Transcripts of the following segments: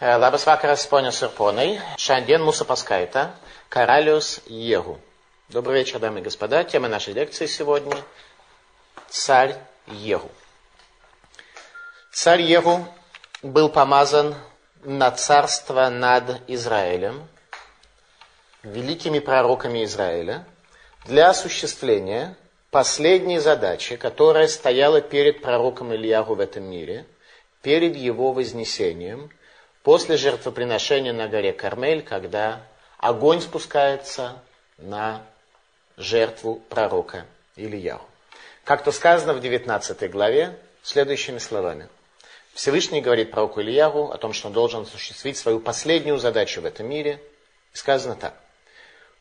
Labas vakaras, ponios ir ponai. Šiandien mūsų paskaita Karalius Егу. Добрый вечер, дамы и господа. Тема нашей лекции сегодня – царь Егу. Царь Егу был помазан на царство над Израилем, великими пророками Израиля, для осуществления последней задачи, которая стояла перед пророком Ильягу в этом мире, перед его вознесением – после жертвоприношения на горе Кармель, когда огонь спускается на жертву пророка Ильяху. Как-то сказано в 19 главе следующими словами. Всевышний говорит пророку Ильягу о том, что он должен осуществить свою последнюю задачу в этом мире. И сказано так.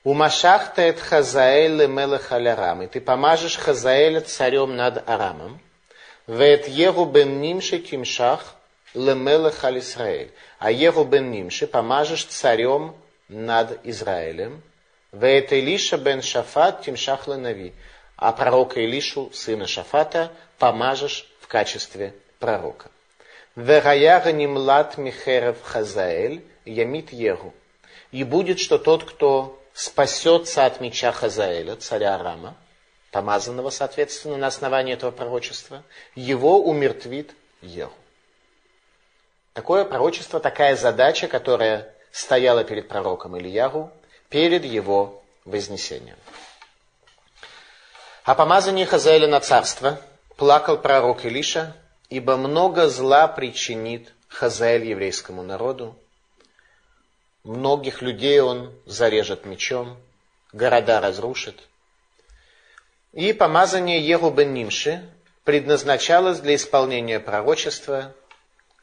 Умашахта эт Хазаэль мелех алярам. И ты помажешь Хазаэля царем над Арамом. Вет Егу бен Нимши Кимшах лемелех аль Исраэль. А Еву бен Нимши помажешь царем над Израилем. Веет Илиша бен Шафат тимшах нави. А пророка Илишу, сына Шафата, помажешь в качестве пророка. Вераяга нимлат михерев хазаэль ямит егу. И будет, что тот, кто спасется от меча Хазаэля, царя Арама, помазанного, соответственно, на основании этого пророчества, его умертвит Егу. Такое пророчество, такая задача, которая стояла перед пророком Ильяру перед его вознесением. О помазании Хазаэля на царство плакал пророк Илиша, ибо много зла причинит Хазаэль еврейскому народу. Многих людей он зарежет мечом, города разрушит. И помазание Егу бен Нимши предназначалось для исполнения пророчества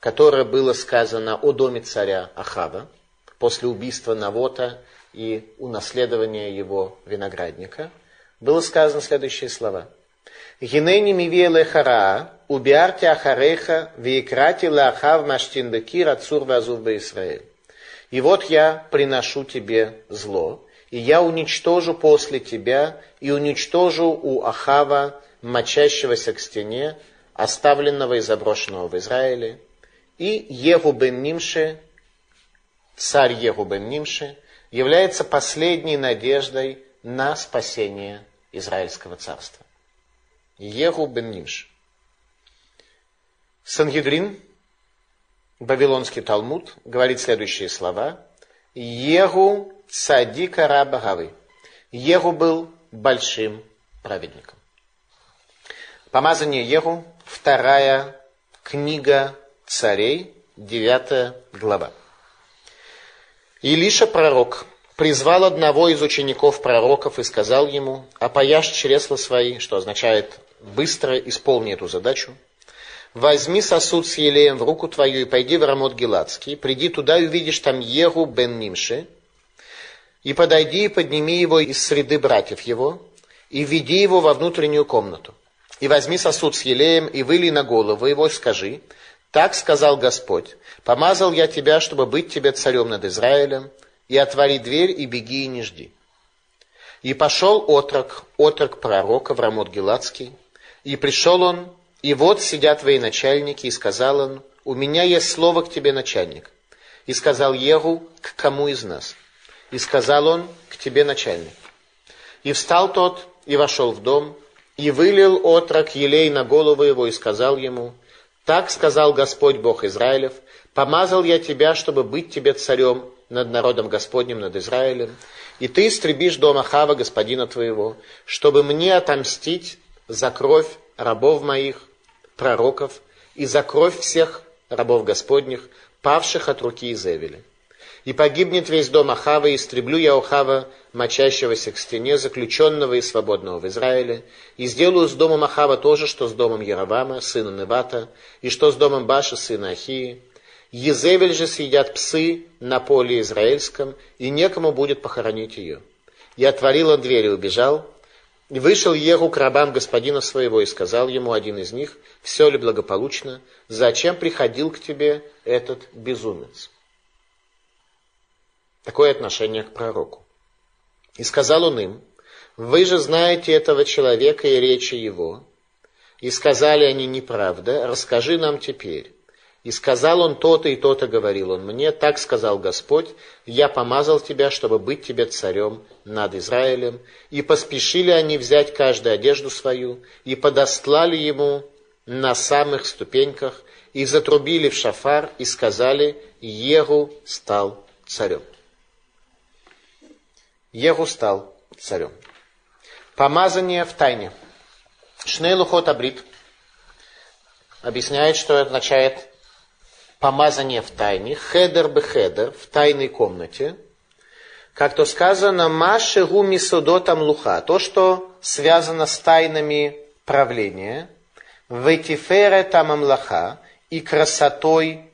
которое было сказано о доме царя Ахава после убийства Навота и унаследования его виноградника, было сказано следующие слова. Гинени мивие хара, убиарти ахареха, виекрати лахав маштин бекир ацур вазув Израиль. И вот я приношу тебе зло, и я уничтожу после тебя, и уничтожу у Ахава, мочащегося к стене, оставленного и заброшенного в Израиле, и Егу бен Нимше, царь Егу бен Нимше, является последней надеждой на спасение Израильского царства. Егу бен Нимше. Сангедрин, Вавилонский Талмуд, говорит следующие слова. Егу цадика раба Егу был большим праведником. Помазание Егу, вторая книга царей, 9 глава. Илиша пророк призвал одного из учеников пророков и сказал ему, опояшь чресла свои, что означает быстро исполни эту задачу, возьми сосуд с елеем в руку твою и пойди в Рамот Геладский, приди туда и увидишь там Егу бен Нимши, и подойди и подними его из среды братьев его, и введи его во внутреннюю комнату. И возьми сосуд с елеем, и вылей на голову его, и скажи, так сказал Господь, помазал я тебя, чтобы быть тебе царем над Израилем, и отвори дверь, и беги, и не жди. И пошел отрок, отрок пророка в Рамот Геладский, и пришел он, и вот сидят военачальники, и сказал он, у меня есть слово к тебе, начальник. И сказал Егу, к кому из нас? И сказал он, к тебе, начальник. И встал тот, и вошел в дом, и вылил отрок елей на голову его, и сказал ему, так сказал Господь Бог Израилев, помазал я тебя, чтобы быть тебе царем над народом Господним, над Израилем, и ты истребишь дом Ахава, господина твоего, чтобы мне отомстить за кровь рабов моих, пророков, и за кровь всех рабов Господних, павших от руки Изевеля. И погибнет весь дом Ахава, и истреблю я Ахава, мочащегося к стене, заключенного и свободного в Израиле, и сделаю с домом Ахава то же, что с домом Яровама, сына Невата, и что с домом Баша, сына Ахии. Езевель же съедят псы на поле израильском, и некому будет похоронить ее. И отворил он дверь и убежал, и вышел Егу к рабам господина своего и сказал ему один из них, все ли благополучно, зачем приходил к тебе этот безумец? Такое отношение к пророку. И сказал он им, вы же знаете этого человека и речи его. И сказали они, неправда, расскажи нам теперь, И сказал он то-то и то-то, говорил он мне, так сказал Господь, я помазал тебя, чтобы быть тебе царем над Израилем. И поспешили они взять каждую одежду свою, и подостлали ему на самых ступеньках, и затрубили в шафар, и сказали, Егу стал царем. Егу стал царем. Помазание в тайне. Шнейлухот Абрит объясняет, что это означает помазание в тайне, חדר בחדר, в тайной комнате, как то сказано, מה שהוא מסודות המלוכה, то, что связано с тайнами правления, ותפארת הממלכה и красотой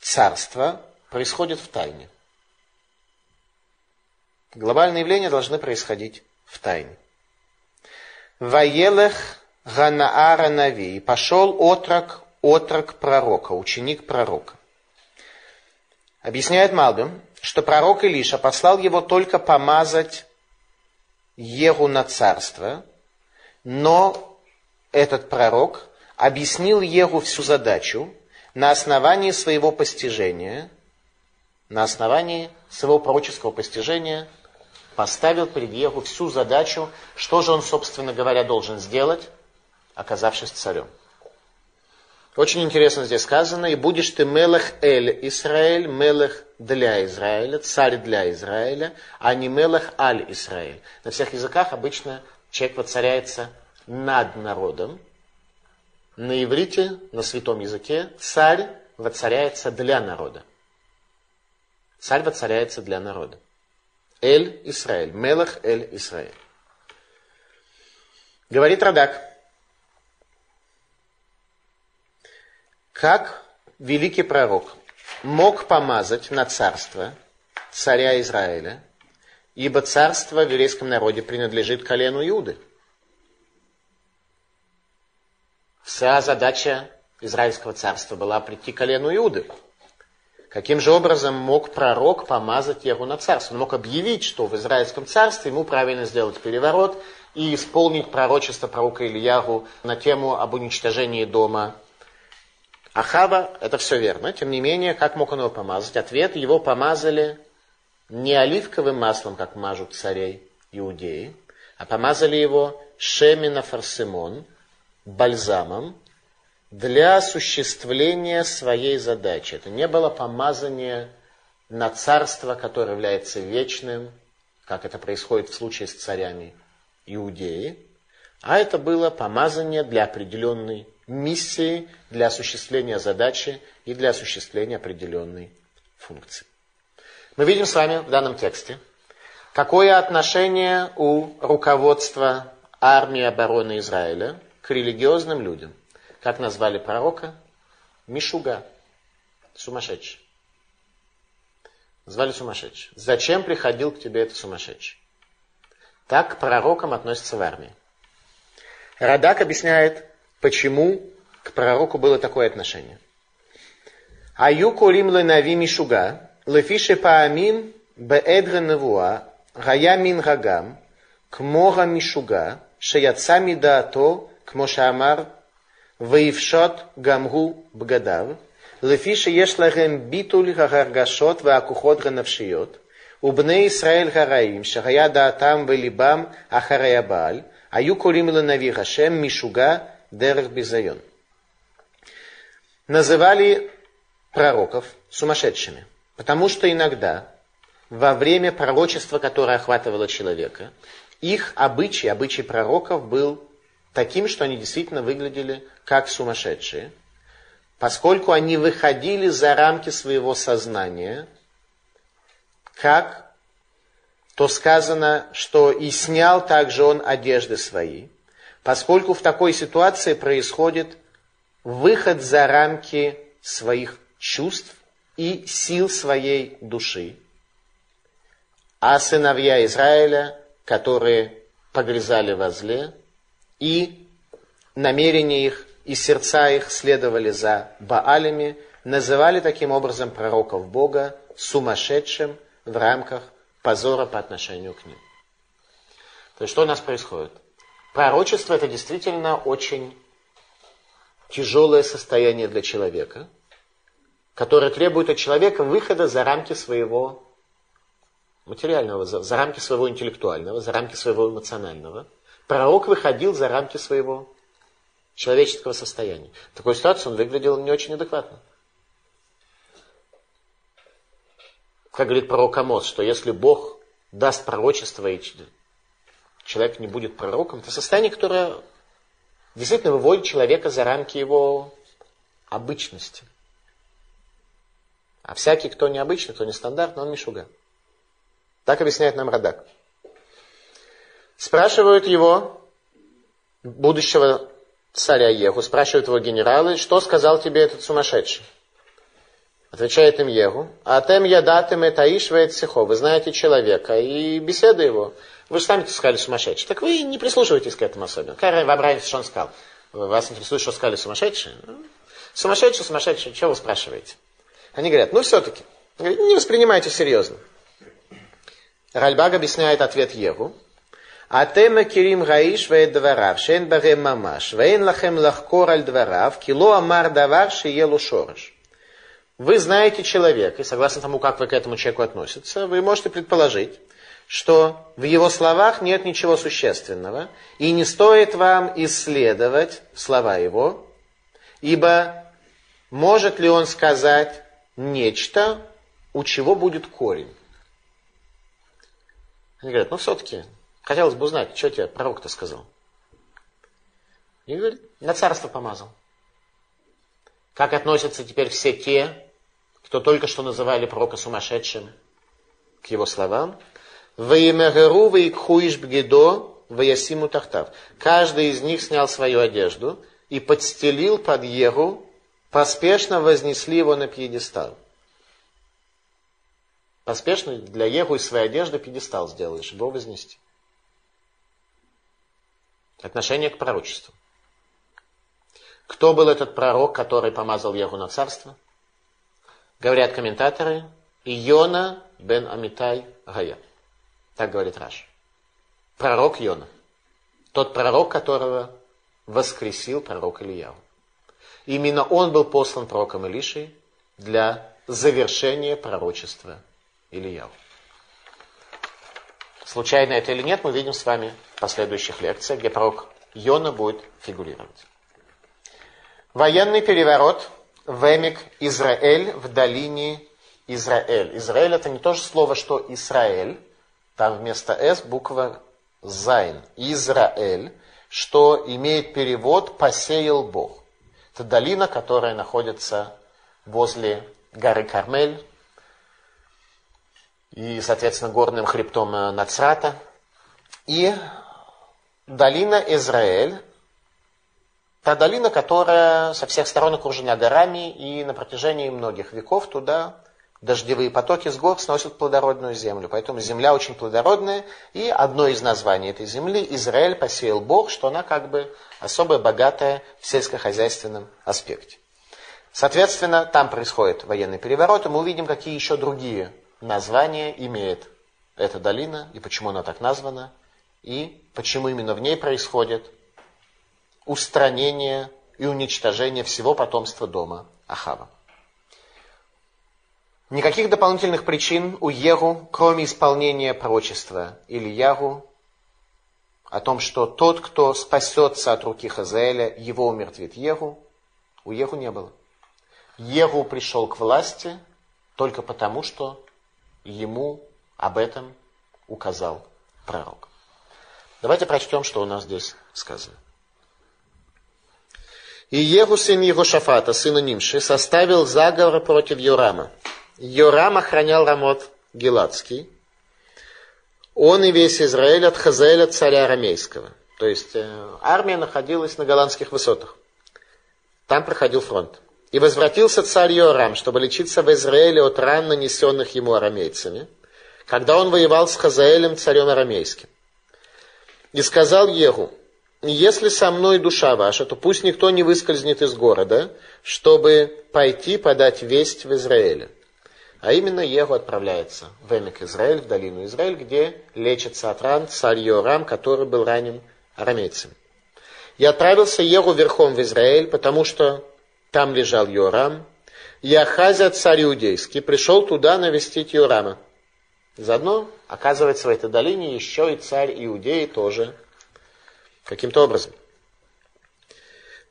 царства, происходит в тайне. Глобальные явления должны происходить в тайне. וילך Ганаара Нави. И пошел отрок отрок пророка, ученик пророка. Объясняет Малбим, что пророк Илиша послал его только помазать Егу на царство, но этот пророк объяснил Егу всю задачу на основании своего постижения, на основании своего пророческого постижения поставил перед Егу всю задачу, что же он, собственно говоря, должен сделать, оказавшись царем. Очень интересно здесь сказано, и будешь ты мелех эль Израиль, мелех для Израиля, царь для Израиля, а не мелех аль Израиль. На всех языках обычно человек воцаряется над народом. На иврите, на святом языке, царь воцаряется для народа. Царь воцаряется для народа. Эль Израиль, мелех эль Израиль. Говорит Радак, как великий пророк мог помазать на царство царя Израиля, ибо царство в еврейском народе принадлежит колену Иуды. Вся задача Израильского царства была прийти к колену Иуды. Каким же образом мог пророк помазать его на царство? Он мог объявить, что в Израильском царстве ему правильно сделать переворот и исполнить пророчество пророка Ильягу на тему об уничтожении дома Ахава, это все верно. Тем не менее, как мог он его помазать? Ответ, его помазали не оливковым маслом, как мажут царей иудеи, а помазали его шемина фарсимон, бальзамом, для осуществления своей задачи. Это не было помазание на царство, которое является вечным, как это происходит в случае с царями Иудеи, а это было помазание для определенной миссии для осуществления задачи и для осуществления определенной функции. Мы видим с вами в данном тексте, какое отношение у руководства армии обороны Израиля к религиозным людям. Как назвали пророка? Мишуга. Сумасшедший. Назвали сумасшедший. Зачем приходил к тебе этот сумасшедший? Так к пророкам относятся в армии. Радак объясняет, почему к пророку было такое отношение. Аю колим ланави мишуга, лефише паамим беэдре навуа гая мин гагам, кмора мишуга, шаяцами даато, кмошамар Ваившот гамгу бгадав. Лефиша ешлахем битуль хагаргашот ваакухот ганавшиот. Убне Исраэль гараим, шагая даатам велибам ахарей абааль. Аю колим ланави гашем мишуга дерех бизайон. Называли пророков сумасшедшими, потому что иногда во время пророчества, которое охватывало человека, их обычай, обычай пророков был таким, что они действительно выглядели как сумасшедшие, поскольку они выходили за рамки своего сознания, как то сказано, что и снял также он одежды свои, поскольку в такой ситуации происходит выход за рамки своих чувств и сил своей души. А сыновья Израиля, которые погрязали во зле, и намерения их и сердца их следовали за Баалями, называли таким образом пророков Бога сумасшедшим в рамках позора по отношению к ним. То есть что у нас происходит? Пророчество это действительно очень тяжелое состояние для человека, которое требует от человека выхода за рамки своего материального, за, за рамки своего интеллектуального, за рамки своего эмоционального. Пророк выходил за рамки своего человеческого состояния. В такой ситуации он выглядел не очень адекватно. Как говорит пророк Амос, что если Бог даст пророчество, и человек не будет пророком, это состояние, которое действительно выводит человека за рамки его обычности. А всякий, кто необычный, кто нестандартный, он мишуга. Так объясняет нам Радак. Спрашивают его, будущего царя Еху, спрашивают его генералы, что сказал тебе этот сумасшедший? Отвечает им Егу, а тем я датым это ишвает сихо. Вы знаете человека и беседа его. Вы же сами сказали сумасшедший. Так вы не прислушивайтесь к этому особенно. Как вы обратитесь, что он сказал? Вас интересует, что сказали сумасшедшие? Ну, сумасшедший, сумасшедший, что вы спрашиваете? Они говорят, ну все-таки, не воспринимайте серьезно. Ральбаг объясняет ответ Егу. אתם מכירים ראיש ואת דבריו, שאין בהם ממש, ואין לכם לחקור על דבריו, כי לא אמר דבר שיהיה לו שורש. Вы знаете человека, и согласно тому, как вы к этому человеку относитесь, вы можете предположить, что в его словах нет ничего существенного, и не стоит вам исследовать слова его, ибо может ли он сказать нечто, у чего будет корень. Они говорят, ну все-таки, хотелось бы узнать, что тебе пророк-то сказал. И говорит, на царство помазал. Как относятся теперь все те, кто только что называли пророка сумасшедшим, к его словам? Ваимегару ваикхуиш бгедо ваясиму тахтав. Каждый из них снял свою одежду и подстелил под Егу, поспешно вознесли его на пьедестал. Поспешно для Егу из своей одежды пьедестал сделали, чтобы его вознести. Отношение к пророчеству. Кто был этот пророк, который помазал Егу на царство? Говорят комментаторы, Иона бен Амитай Гая. Так говорит Раш. Пророк Йона. Тот пророк, которого воскресил пророк Ильяу. Именно он был послан пророком Илишей для завершения пророчества Ильяу. Случайно это или нет, мы видим с вами последующих лекциях, где пророк Йона будет фигурировать. Военный переворот в Эмек Изреэль в долине Изреэль. Изреэль это не то же слово, что Израиль. Там вместо «с» буква «зайн». Изреэль, что имеет перевод «посеял Бог». Это долина, которая находится возле горы Кармель, и, соответственно, горным хребтом э, Нацрата. И долина Израиль, та долина, которая со всех сторон окружена горами, и на протяжении многих веков туда дождевые потоки с гор сносят плодородную землю. Поэтому земля очень плодородная, и одно из названий этой земли Израиль посеял Бог, что она как бы особо богатая в сельскохозяйственном аспекте. Соответственно, там происходит военный переворот, и мы увидим, какие еще другие название имеет эта долина и почему она так названа, и почему именно в ней происходит устранение и уничтожение всего потомства дома Ахава. Никаких дополнительных причин у Егу, кроме исполнения пророчества Ильягу, о том, что тот, кто спасется от руки Хазаэля, его умертвит Егу, у Егу не было. Егу пришел к власти только потому, что ему об этом указал пророк. Давайте прочтем, что у нас здесь сказано. И Егу, сын его Шафата, сына Нимши, составил заговор против Йорама. Йорам охранял Рамот Геладский. Он и весь Израиль от Хазаэля, царя арамейского. То есть э, армия находилась на голландских высотах. Там проходил фронт. И возвратился царь Йорам, чтобы лечиться в Израиле от ран, нанесенных ему арамейцами, когда он воевал с Хазаэлем, царем арамейским. И сказал Егу, если со мной душа ваша, то пусть никто не выскользнет из города, чтобы пойти подать весть в Израиле. А именно Егу отправляется в Эмик Израиль, в долину Израиль, где лечится от ран царь Йорам, который был ранен арамейцами. И отправился Егу верхом в Израиль, потому что там лежал Йорам, Яхазя, царь иудейский, пришел туда навестить Юрама. Заодно, оказывается, в этой долине еще и царь Иудеи тоже каким-то образом.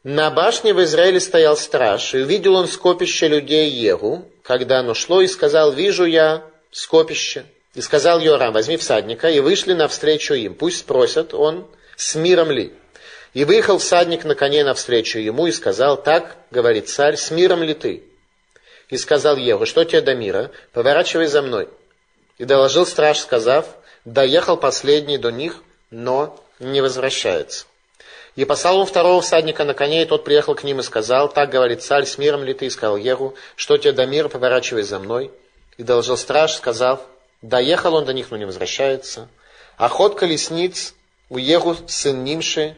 На башне в Израиле стоял страж, и увидел он скопище людей Егу, когда оно шло, и сказал, вижу я скопище. И сказал Йорам, возьми всадника, и вышли навстречу им. Пусть спросят он, с миром ли. И выехал всадник на коне навстречу ему и сказал, так, говорит царь, с миром ли ты? И сказал Егу, что тебе до мира? Поворачивай за мной. И доложил страж, сказав, доехал последний до них, но не возвращается. И послал он второго всадника на коне, и тот приехал к ним и сказал, так говорит царь, с миром ли ты? И сказал Егу, что тебе до мира, поворачивай за мной. И доложил страж, сказав, доехал он до них, но не возвращается. А ход колесниц у Егу, сын Нимши,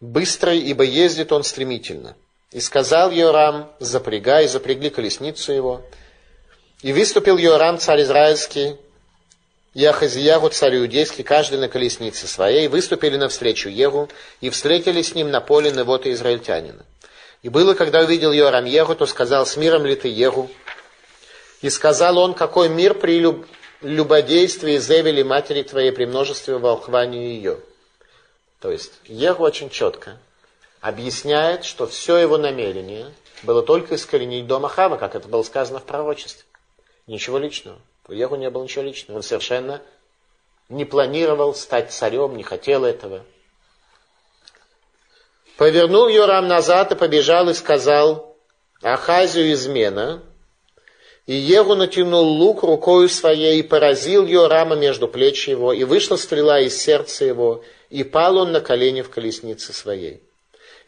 быстрый, ибо ездит он стремительно. И сказал Йорам, запрягай, запрягли колесницу его. И выступил Йорам, царь израильский, и Ахазиягу, царь иудейский, каждый на колеснице своей, выступили навстречу Егу и встретились с ним на поле Невота израильтянина. И было, когда увидел Йорам Егу, то сказал, с миром ли ты Егу? И сказал он, какой мир при люб... любодействии Зевели матери твоей при множестве волхванию ее. То есть Егу очень четко объясняет, что все его намерение было только искоренить дом Ахава, как это было сказано в пророчестве. Ничего личного. У Егу не было ничего личного. Он совершенно не планировал стать царем, не хотел этого. Повернул Йорам назад и побежал и сказал Ахазию измена. И Егу натянул лук рукою своей и поразил Йорама между плеч его, и вышла стрела из сердца его, и пал он на колени в колеснице своей.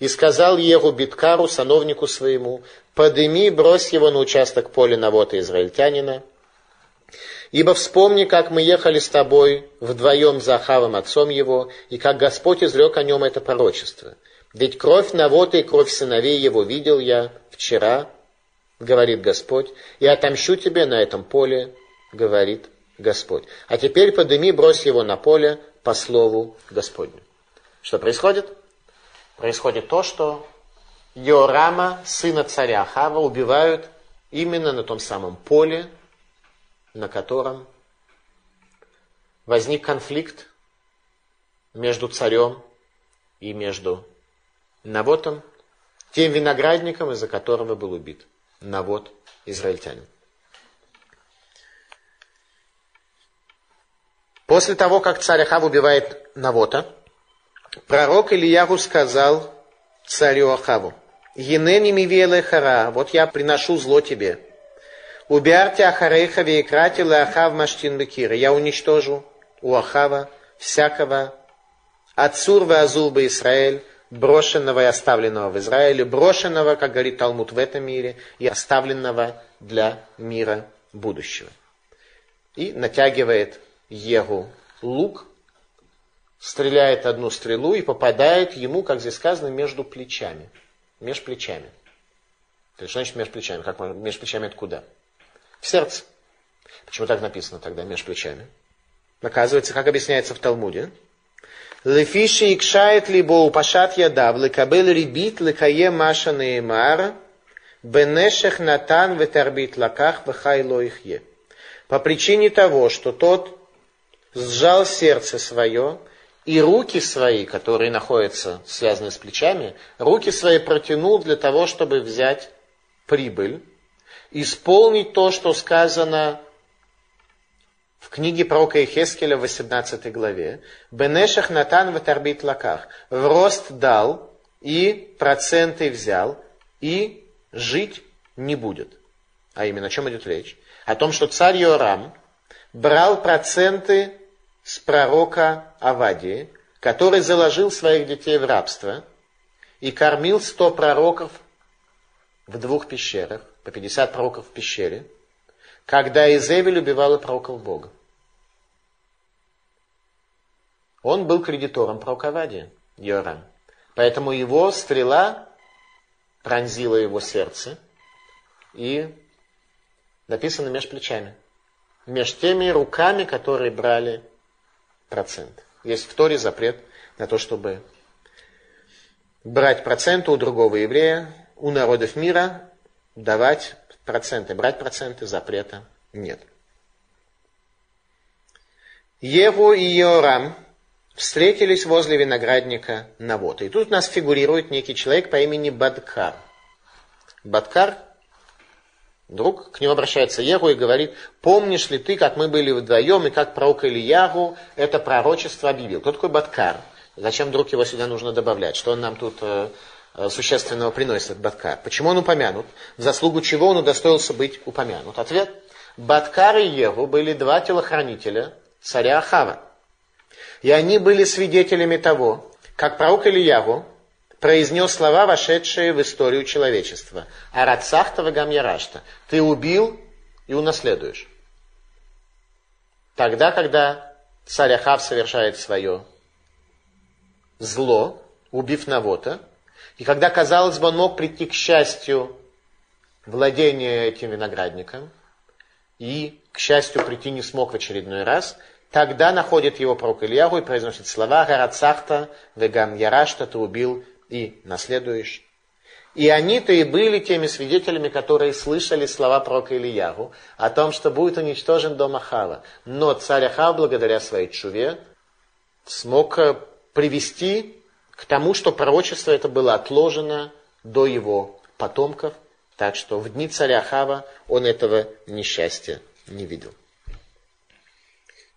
И сказал Егу Биткару, сановнику своему, подыми, брось его на участок поля Навота израильтянина, Ибо вспомни, как мы ехали с тобой вдвоем за Ахавом, отцом его, и как Господь изрек о нем это пророчество. Ведь кровь Навота и кровь сыновей его видел я вчера, говорит Господь, и отомщу тебе на этом поле, говорит Господь. А теперь подыми, брось его на поле по слову Господню. Что происходит? происходит то, что Йорама, сына царя Ахава, убивают именно на том самом поле, на котором возник конфликт между царем и между Навотом, тем виноградником, из-за которого был убит Навот, израильтянин. После того, как царь Ахав убивает Навота, Пророк Ильягу сказал царю Ахаву, «Енени мивеле хара, вот я приношу зло тебе. Убярте Ахарейха векрати Ахав маштин бекира. Я уничтожу у Ахава всякого Ацур Азур бы Израиль, брошенного и оставленного в Израиле, брошенного, как говорит Талмуд, в этом мире, и оставленного для мира будущего. И натягивает Егу лук, стреляет одну стрелу и попадает ему, как здесь сказано, между плечами. Меж плечами. То есть, что значит между плечами? Как между плечами это куда? В сердце. Почему так написано тогда, между плечами? Оказывается, как объясняется в Талмуде, Лефиши икшает либо упашат ядав, лекабел рибит, лекае маша неймар, бенешех натан ветарбит лаках вехайло ихе. По причине того, что тот сжал сердце свое и руки свои, которые находятся, связаны с плечами, руки свои протянул для того, чтобы взять прибыль, исполнить то, что сказано в книге пророка Ихескеля в 18 главе. Бенешах Натан в Тарбит Лаках. В рост дал и проценты взял, и жить не будет. А именно о чем идет речь? О том, что царь Йорам брал проценты с пророка Авадии, который заложил своих детей в рабство и кормил сто пророков в двух пещерах, по 50 пророков в пещере, когда Изевель убивала пророков Бога. Он был кредитором пророка Авадия, Йорам. Поэтому его стрела пронзила его сердце и написано меж плечами. Меж теми руками, которые брали процент. Есть в Торе запрет на то, чтобы брать проценты у другого еврея, у народов мира давать проценты, брать проценты запрета нет. Еву и Йорам встретились возле виноградника Навота. И тут у нас фигурирует некий человек по имени Бадкар. Бадкар, друг, к нему обращается Егу и говорит, помнишь ли ты, как мы были вдвоем, и как пророк Ильягу это пророчество объявил? Кто такой Бадкар? Зачем вдруг его сюда нужно добавлять? Что он нам тут э, э существенного приносит, Бадкар? Почему он упомянут? В заслугу чего он удостоился быть упомянут? Ответ. Бадкар и Егу были два телохранителя царя Ахава. И они были свидетелями того, как пророк Ильяву произнес слова, вошедшие в историю человечества. Арацахта вагам ярашта. Ты убил и унаследуешь. Тогда, когда царь Ахав совершает свое зло, убив Навота, и когда, казалось бы, он мог прийти к счастью владения этим виноградником, и, к счастью, прийти не смог в очередной раз – Тогда находит его пророк Ильягу и произносит слова «Гарацахта, вегам ярашта, ты убил и наследуешь». И они-то и были теми свидетелями, которые слышали слова пророка Ильягу о том, что будет уничтожен дом Ахава. Но царь Ахав, благодаря своей чуве, смог э, привести к тому, что пророчество это было отложено до его потомков. Так что в дни царя Ахава он этого несчастья не видел.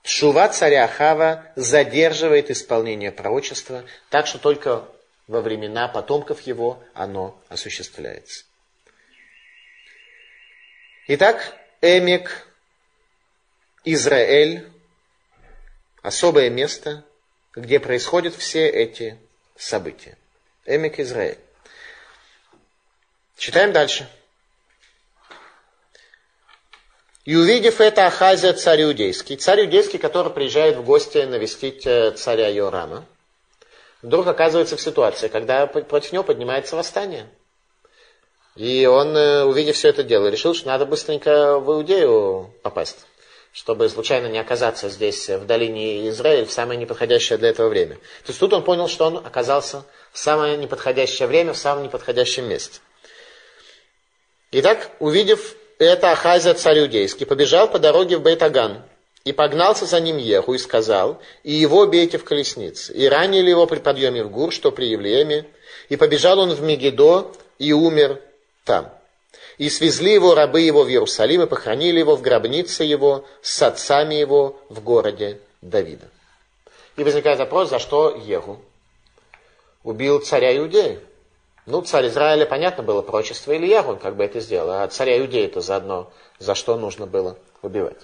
Шува царя Ахава задерживает исполнение пророчества, так что только во времена потомков его оно осуществляется. Итак, Эмик, Израиль, особое место, где происходят все эти события. Эмик, Израиль. Читаем дальше. И увидев это, Ахазия царь иудейский, царь иудейский, который приезжает в гости навестить э, царя Йорама, вдруг оказывается в ситуации, когда против него поднимается восстание. И он, э, увидев все это дело, решил, что надо быстренько в Иудею попасть, чтобы случайно не оказаться здесь, в долине Израиль, в самое неподходящее для этого время. То есть тут он понял, что он оказался в самое неподходящее время, в самом неподходящем месте. Итак, увидев это Ахазия царь иудейский, побежал по дороге в Бейтаган, и погнался за ним Еху и сказал, и его бейте в колеснице. И ранили его при подъеме в Гур, что при Евлееме, и побежал он в Мегидо и умер там. И свезли его рабы его в Иерусалим, и похоронили его в гробнице его с отцами его в городе Давида. И возникает вопрос, за что Еху убил царя Иудея? Ну, царь Израиля, понятно было, прочество Ильягу, он как бы это сделал, а царя Иудеи-то заодно за что нужно было убивать.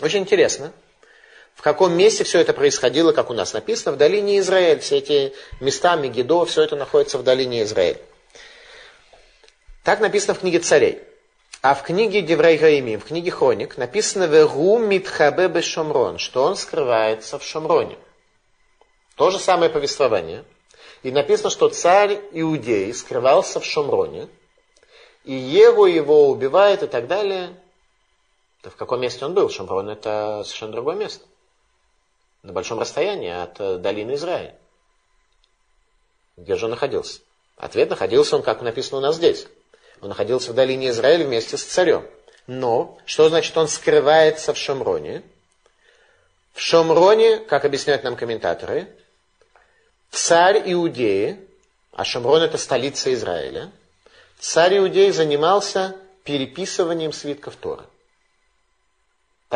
Очень интересно, в каком месте все это происходило, как у нас написано, в долине Израиль. Все эти места, Мегидо, все это находится в долине Израиль. Так написано в книге царей. А в книге Деврей Гаимим, в книге Хроник, написано «Вегу митхабе бешомрон», что он скрывается в Шомроне. То же самое повествование – и написано, что царь Иудеи скрывался в Шомроне, и Еву его убивает и так далее. Да в каком месте он был? Шомрон это совершенно другое место. На большом расстоянии от э, долины Израиля. Где же он находился? Ответ находился он, как написано у нас здесь. Он находился в долине Израиля вместе с царем. Но, что значит он скрывается в Шомроне? В Шомроне, как объясняют нам комментаторы, царь Иудеи, а Шамрон это столица Израиля, царь Иудеи занимался переписыванием свитков Торы.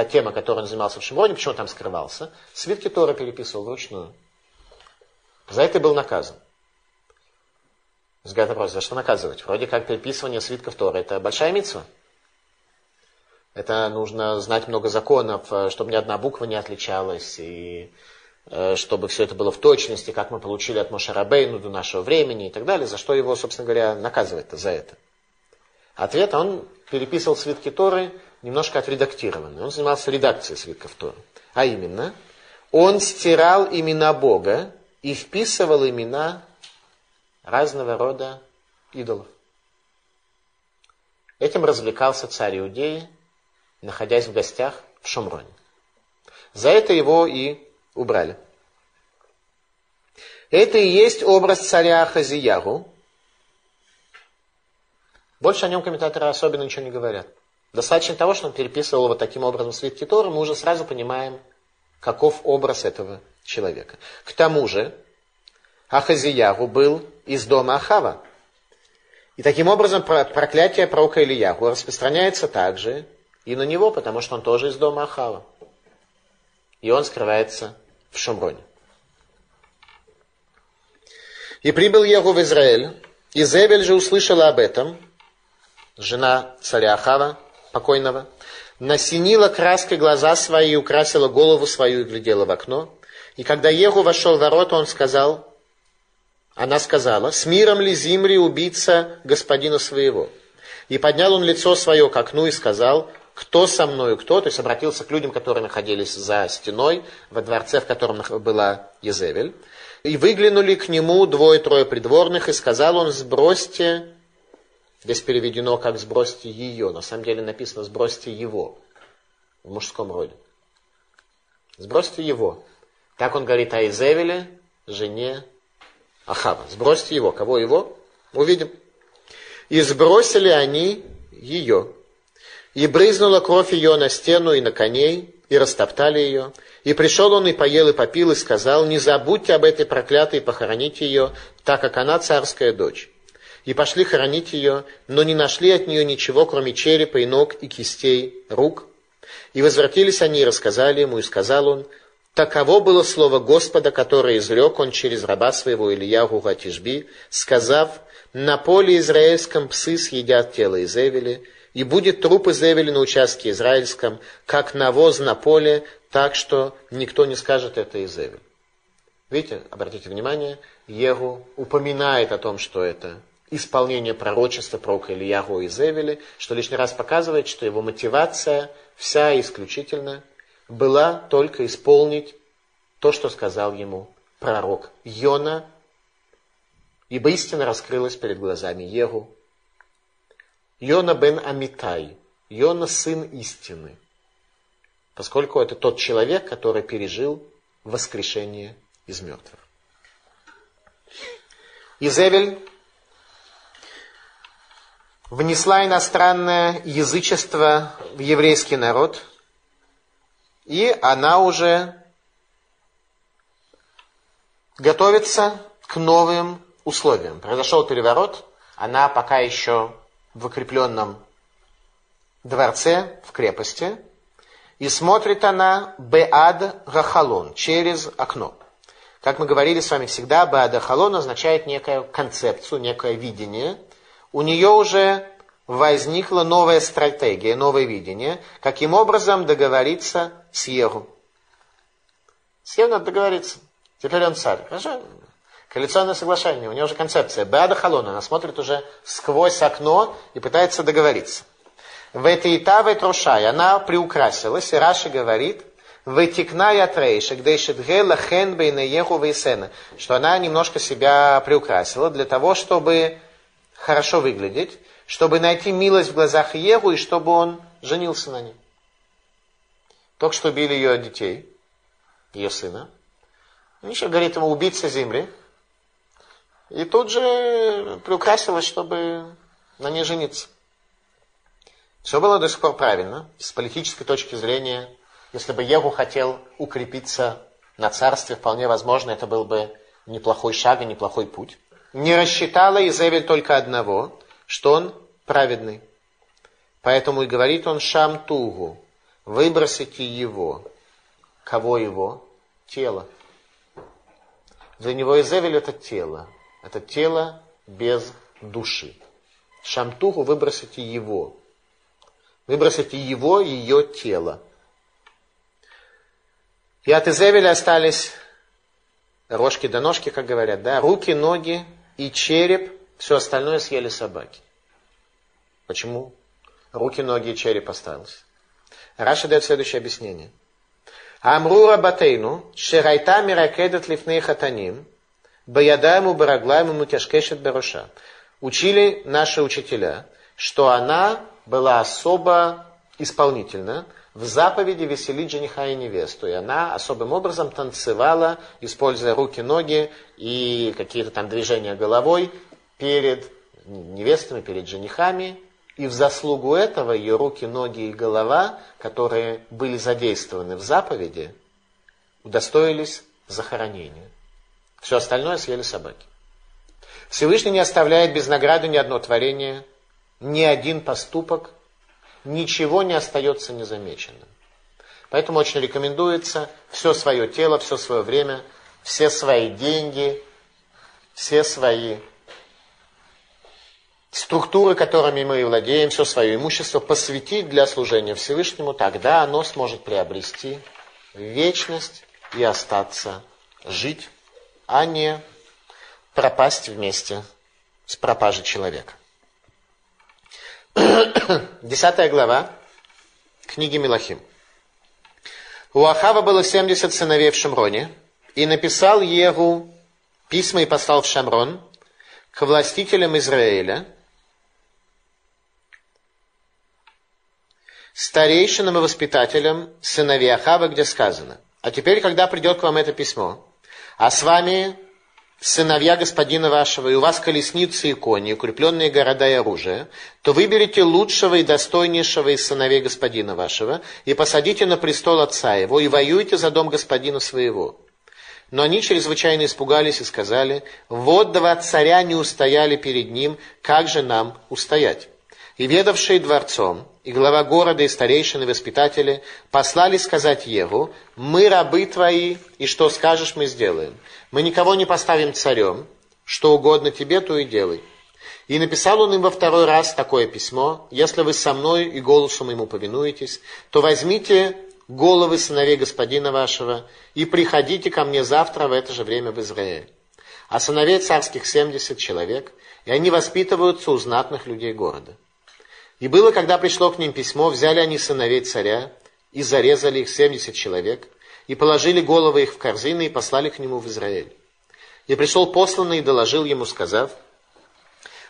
Та тема, которой он занимался в Шамроне, почему он там скрывался, свитки Торы переписывал вручную. За это был наказан. Взгляд вопрос, за что наказывать? Вроде как переписывание свитков Торы, это большая митсва. Это нужно знать много законов, э, чтобы ни одна буква не отличалась, и Э, чтобы все это было в точности, как мы получили от Мошарабейну до нашего времени и так далее, за что его, собственно говоря, наказывать-то за это. Ответ, он переписывал свитки Торы немножко отредактированные. Он занимался редакцией свитков Торы. А именно, он стирал имена Бога и вписывал имена разного рода идолов. Этим развлекался царь Иудеи, находясь в гостях в Шумроне. За это его и убрали. Это и есть образ царя Хазиягу, Больше о нем комментаторы особенно ничего не говорят. Достаточно того, что он переписывал вот таким образом свитки Торы, мы уже сразу понимаем, каков образ этого человека. К тому же, Ахазиягу был из дома Ахава. И таким образом проклятие пророка Ильягу распространяется также и на него, потому что он тоже из дома Ахава. И он скрывается в Шумроне. И прибыл Егу в Израиль, и Зебель же услышала об этом, жена царя Ахава, покойного, насинила краской глаза свои, украсила голову свою и глядела в окно. И когда Егу вошел в ворота, он сказал, она сказала, «С миром ли Зимри убийца господина своего?» И поднял он лицо свое к окну и сказал, «Кто со мною, кто?» То есть обратился к людям, которые находились за стеной, во дворце, в котором была Езевель. И выглянули к нему двое-трое придворных, и сказал он, «Сбросьте Здесь переведено как «сбросьте ее». На самом деле написано «сбросьте его» в мужском роде. Сбросьте его. Так он говорит о Изевеле, жене Ахава. Сбросьте его. Кого его? Увидим. И сбросили они ее. И брызнула кровь ее на стену и на коней, и растоптали ее. И пришел он и поел и попил, и сказал, не забудьте об этой проклятой похороните ее, так как она царская дочь и пошли хоронить ее, но не нашли от нее ничего, кроме черепа и ног и кистей рук. И возвратились они и рассказали ему, и сказал он, Таково было слово Господа, которое изрек он через раба своего Ильягу Гатишби, сказав, «На поле израильском псы съедят тело Изевели, и будет труп Изевели на участке израильском, как навоз на поле, так что никто не скажет это Изевель». Видите, обратите внимание, Егу упоминает о том, что это исполнение пророчества пророка Ильяху и Зевели, что лишний раз показывает, что его мотивация вся исключительно была только исполнить то, что сказал ему пророк Йона, ибо истина раскрылась перед глазами Егу. Йона бен Амитай, Йона сын истины, поскольку это тот человек, который пережил воскрешение из мертвых. Изевель внесла иностранное язычество в еврейский народ, и она уже готовится к новым условиям. Произошел переворот, она пока еще в укрепленном дворце, в крепости, и смотрит она Беад Гахалон, через окно. Как мы говорили с вами всегда, Беад Гахалон означает некую концепцию, некое видение – у нее уже возникла новая стратегия, новое видение, каким образом договориться с Егу. С Егу надо договориться. Теперь он царь. Хорошо? Коалиционное соглашение, у нее уже концепция. Беада Халона, она смотрит уже сквозь окно и пытается договориться. В этой этаве трошай, она приукрасилась, и Раши говорит, Вытекна я трейшек, дейшет гела хен бейна еху вейсена, что она немножко себя приукрасила для того, чтобы хорошо выглядеть, чтобы найти милость в глазах Егу и чтобы он женился на ней. Только что убили ее детей, ее сына. Еще говорит ему убийца земли. И тут же приукрасилась, чтобы на ней жениться. Все было до сих пор правильно. С политической точки зрения, если бы Егу хотел укрепиться на царстве, вполне возможно, это был бы неплохой шаг и неплохой путь не рассчитала Изевель только одного, что он праведный. Поэтому и говорит он Шамтугу, выбросите его. Кого его? Тело. Для него Изевель это тело. Это тело без души. Шамтугу выбросите его. Выбросите его, ее тело. И от Изевеля остались рожки до ножки, как говорят, да, руки, ноги, и череп, все остальное съели собаки. Почему? Руки, ноги и череп осталось. Раша дает следующее объяснение. Амрура батейну, шерайта миракедет лифней хатаним, баядаему бараглаему мутяшкешет беруша. Учили наши учителя, что она была особо исполнительна, в заповеди веселить жениха и невесту. И она особым образом танцевала, используя руки, ноги и какие-то там движения головой перед невестами, перед женихами, и в заслугу этого ее руки, ноги и голова, которые были задействованы в заповеди, удостоились захоронения. Все остальное съели собаки. Всевышний не оставляет без награды ни одно творение, ни один поступок, ничего не остается незамеченным. Поэтому очень рекомендуется все свое тело, все свое время, все свои деньги, все свои структуры, которыми мы владеем, все свое имущество посвятить для служения Всевышнему, тогда оно сможет приобрести вечность и остаться жить, а не пропасть вместе с пропажей человека. Десятая глава книги Милахим. У Ахава было 70 сыновей в Шамроне, и написал Егу письма и послал в Шамрон к властителям Израиля, старейшинам и воспитателям сыновей Ахава, где сказано, а теперь, когда придет к вам это письмо, а с вами сыновья господина вашего, и у вас колесницы и кони, укрепленные города и оружие, то выберите лучшего и достойнейшего из сыновей господина вашего, и посадите на престол отца его, и воюйте за дом господина своего. Но они чрезвычайно испугались и сказали, вот два царя не устояли перед ним, как же нам устоять? И ведавшие дворцом, и глава города, и старейшины, и воспитатели послали сказать Еву, мы рабы твои, и что скажешь, мы сделаем. Мы никого не поставим царем, что угодно тебе, то и делай. И написал он им во второй раз такое письмо, если вы со мной и голосу моему повинуетесь, то возьмите головы сыновей господина вашего и приходите ко мне завтра в это же время в Израиль. А сыновей царских семьдесят человек, и они воспитываются у знатных людей города. И было, когда пришло к ним письмо, взяли они сыновей царя и зарезали их семьдесят человек, и положили головы их в корзины и послали к нему в Израиль. И пришел посланный и доложил ему, сказав,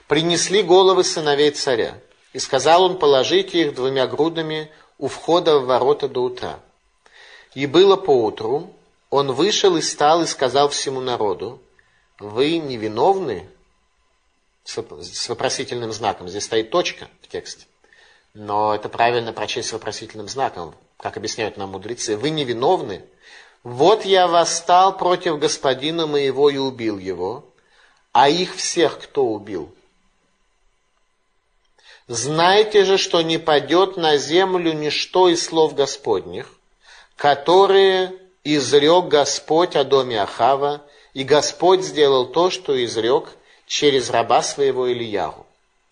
«Принесли головы сыновей царя, и сказал он, положите их двумя грудами у входа в ворота до утра. И было поутру, он вышел и стал и сказал всему народу, «Вы невиновны с вопросительным знаком. Здесь стоит точка в тексте. Но это правильно прочесть с вопросительным знаком. Как объясняют нам мудрецы. Вы невиновны. Вот я восстал против господина моего и убил его, а их всех кто убил? Знайте же, что не падет на землю ничто из слов Господних, которые изрек Господь о доме Ахава, и Господь сделал то, что изрек через раба своего Ильягу.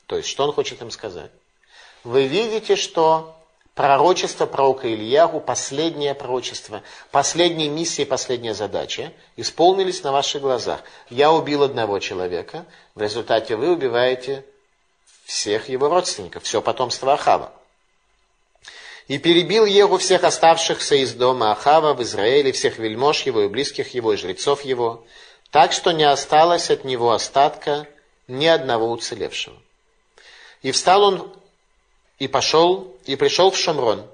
То есть, что он хочет им сказать? Вы видите, что пророчество пророка Ильягу, последнее пророчество, последняя миссия последняя задача исполнились на ваших глазах. Я убил одного человека, в результате вы убиваете всех его родственников, все потомство Ахава. И перебил Егу всех оставшихся из дома Ахава в Израиле, всех вельмож его и близких его, и жрецов его, так что не осталось от него остатка ни одного уцелевшего. И встал он и пошел, и пришел в Шамрон.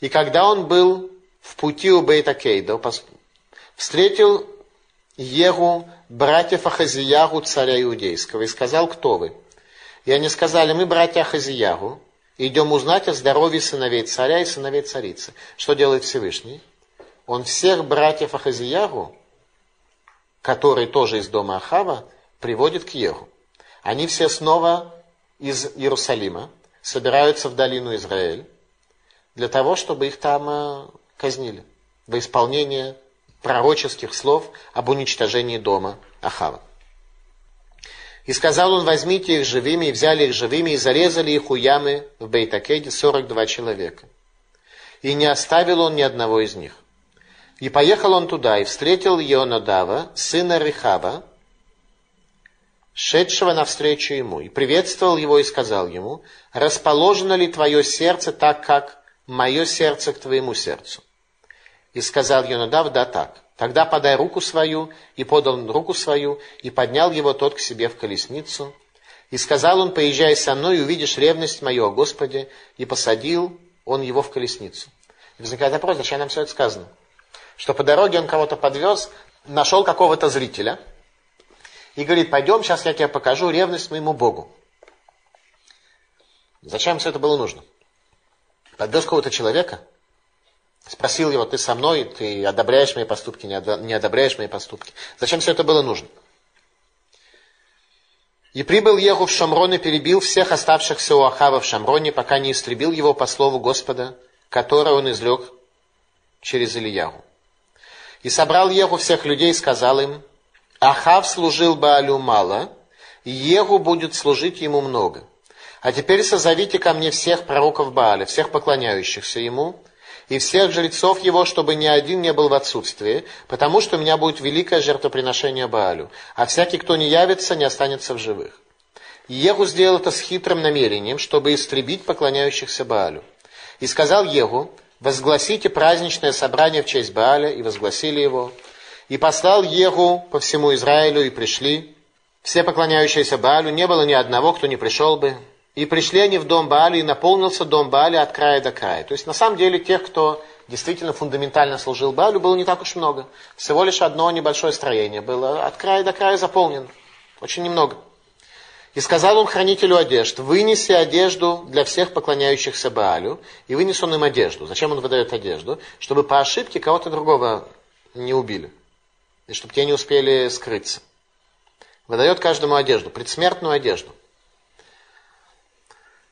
И когда он был в пути у Бейта Кейда, встретил Егу братьев Ахазиягу, царя Иудейского, и сказал, кто вы? И они сказали, мы братья Ахазиягу, идем узнать о здоровье сыновей царя и сыновей царицы. Что делает Всевышний? Он всех братьев Ахазиягу который тоже из дома Ахава, приводит к Еху. Они все снова из Иерусалима собираются в долину Израиль для того, чтобы их там э, казнили во исполнение пророческих слов об уничтожении дома Ахава. И сказал он, возьмите их живыми, и взяли их живыми, и зарезали их у ямы в Бейтакеде 42 человека. И не оставил он ни одного из них. И поехал он туда, и встретил Ионадава, сына Рихава, шедшего навстречу ему, и приветствовал его и сказал ему, расположено ли твое сердце так, как мое сердце к твоему сердцу? И сказал Йонадав, да так. Тогда подай руку свою, и подал он руку свою, и поднял его тот к себе в колесницу. И сказал он, поезжай со мной, и увидишь ревность мою о Господе, и посадил он его в колесницу. И возникает вопрос, зачем нам все это сказано? Что по дороге он кого-то подвез, нашел какого-то зрителя, и говорит, пойдем, сейчас я тебе покажу ревность моему Богу. Зачем все это было нужно? Подвез какого-то человека, спросил его, ты со мной, ты одобряешь мои поступки, не одобряешь мои поступки. Зачем все это было нужно? И прибыл Еху в Шамрон и перебил всех оставшихся у Ахава в Шамроне, пока не истребил его по слову Господа, которое он излег через Ильягу. И собрал Еху всех людей и сказал им, Ахав служил Баалю мало, и Еху будет служить ему много. А теперь созовите ко мне всех пророков Бааля, всех поклоняющихся ему, и всех жрецов его, чтобы ни один не был в отсутствии, потому что у меня будет великое жертвоприношение Баалю, а всякий, кто не явится, не останется в живых. Егу сделал это с хитрым намерением, чтобы истребить поклоняющихся Баалю. И сказал Егу, возгласите праздничное собрание в честь Бааля, и возгласили его. И послал Егу по всему Израилю, и пришли. Все поклоняющиеся Баалю, не было ни одного, кто не пришел бы. И пришли они в дом Бааля, и наполнился дом Бааля от края до края. То есть, на самом деле, тех, кто действительно фундаментально служил Баалю, было не так уж много. Всего лишь одно небольшое строение было от края до края заполнено. Очень немного. И сказал он хранителю одежд, вынеси одежду для всех поклоняющихся Баалю, и вынес он им одежду. Зачем он выдает одежду? Чтобы по ошибке кого-то другого не убили. И чтобы те не успели скрыться. Выдает каждому одежду, предсмертную одежду.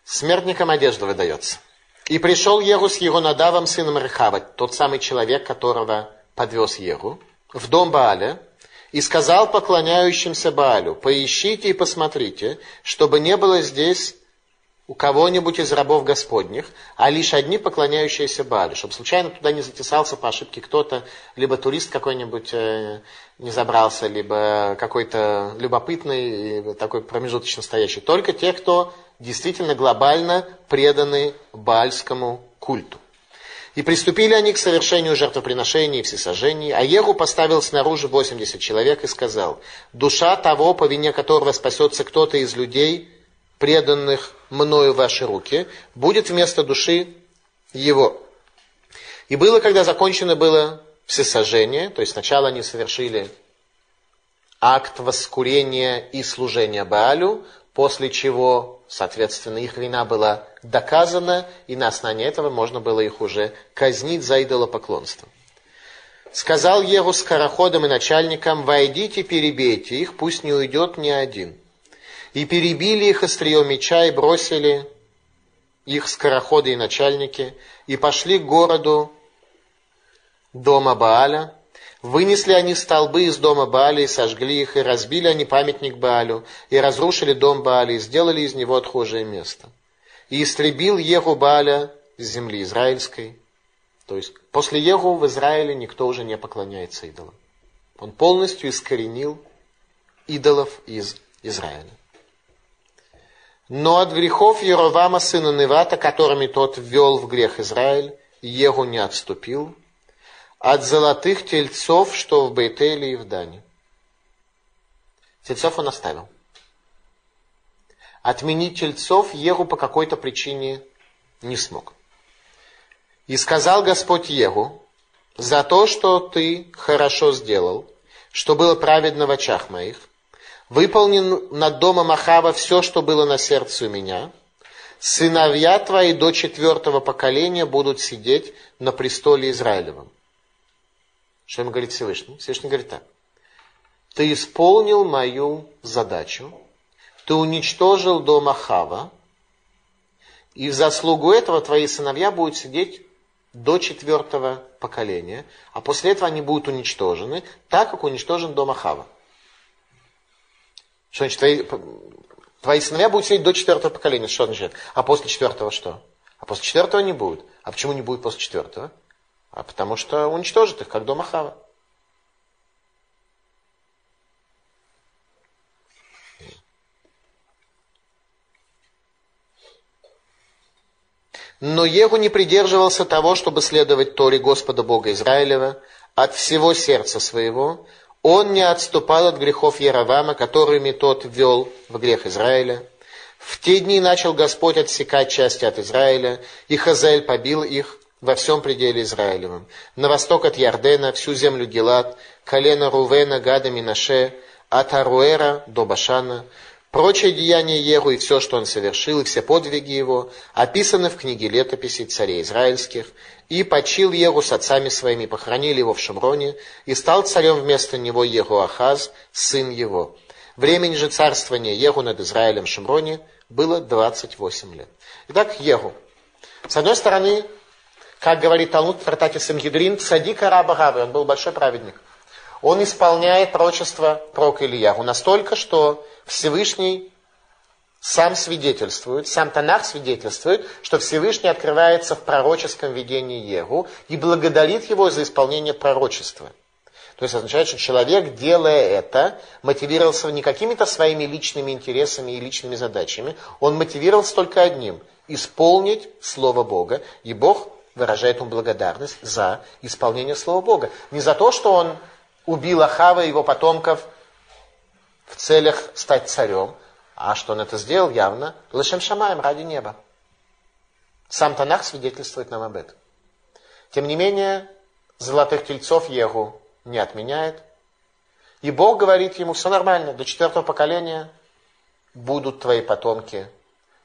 Смертникам одежда выдается. И пришел Егу с его надавом сыном Рехава, тот самый человек, которого подвез Егу, в дом Бааля, и сказал поклоняющимся Баалю, поищите и посмотрите, чтобы не было здесь у кого-нибудь из рабов Господних, а лишь одни поклоняющиеся Баалю, чтобы случайно туда не затесался по ошибке кто-то, либо турист какой-нибудь э, не забрался, либо какой-то любопытный, такой промежуточно стоящий. Только те, кто действительно глобально преданы баальскому культу. И приступили они к совершению жертвоприношений и всесожжений, а Егу поставил снаружи 80 человек и сказал, «Душа того, по вине которого спасется кто-то из людей, преданных мною в ваши руки, будет вместо души его». И было, когда закончено было всесожжение, то есть сначала они совершили акт воскурения и служения Баалю, после чего, соответственно, их вина была доказана, и на основании этого можно было их уже казнить за идолопоклонство. Сказал Еру скороходам и начальникам, «Войдите, перебейте их, пусть не уйдет ни один». И перебили их острием меча и бросили их скороходы и начальники, и пошли к городу дома Бааля, Вынесли они столбы из дома Баали и сожгли их, и разбили они памятник Баалю, и разрушили дом Баали, и сделали из него отхожее место. И истребил Еху Бааля с земли израильской. То есть после Еху в Израиле никто уже не поклоняется идолам. Он полностью искоренил идолов из Израиля. Но от грехов Еровама, сына Невата, которыми тот ввел в грех Израиль, Егу не отступил, от золотых тельцов, что в Бейтеле и в Дане. Тельцов он оставил. Отменить тельцов Егу по какой-то причине не смог. И сказал Господь Егу, за то, что ты хорошо сделал, что было праведно в очах моих, выполнен над домом Ахава все, что было на сердце у меня, сыновья твои до четвертого поколения будут сидеть на престоле Израилевом. Что ему говорит Всевышний? Всевышний говорит так. Ты исполнил мою задачу, ты уничтожил дом Ахава, и в заслугу этого твои сыновья будут сидеть до четвертого поколения, а после этого они будут уничтожены, так как уничтожен дом Ахава. Что значит, твои, твои сыновья будут сидеть до четвертого поколения, что значит? А после четвертого что? А после четвертого не будет. А почему не будет после четвертого? а потому что уничтожит их, как дом Ахава. Но Егу не придерживался того, чтобы следовать Торе Господа Бога Израилева от всего сердца своего. Он не отступал от грехов Яровама, которыми тот ввел в грех Израиля. В те дни начал Господь отсекать части от Израиля, и Хазаэль побил их, во всем пределе Израилевом. На восток от Ярдена, всю землю Гелат, колено Рувена, Гада, Минаше, от Аруэра до Башана, Прочие деяния Егу и все, что он совершил, и все подвиги его, описаны в книге летописей царей израильских. И почил Егу с отцами своими, похоронили его в Шамроне, и стал царем вместо него Егу Ахаз, сын его. Времени же царствования Егу над Израилем в Шамроне было 28 лет. Итак, Егу. С одной стороны, как говорит Талмуд в трактате Сангидрин, цадик араба Гавы, он был большой праведник. Он исполняет пророчество пророка Ильяху настолько, что Всевышний сам свидетельствует, сам Танах свидетельствует, что Всевышний открывается в пророческом видении Егу и благодарит его за исполнение пророчества. То есть означает, что человек, делая это, мотивировался не какими-то своими личными интересами и личными задачами, он мотивировался только одним – исполнить Слово Бога. И Бог выражает ему благодарность за исполнение Слова Бога. Не за то, что он убил Ахава и его потомков в целях стать царем, а что он это сделал явно, лышем шамаем ради неба. Сам Танах свидетельствует нам об этом. Тем не менее, золотых тельцов Егу не отменяет. И Бог говорит ему, все нормально, до четвертого поколения будут твои потомки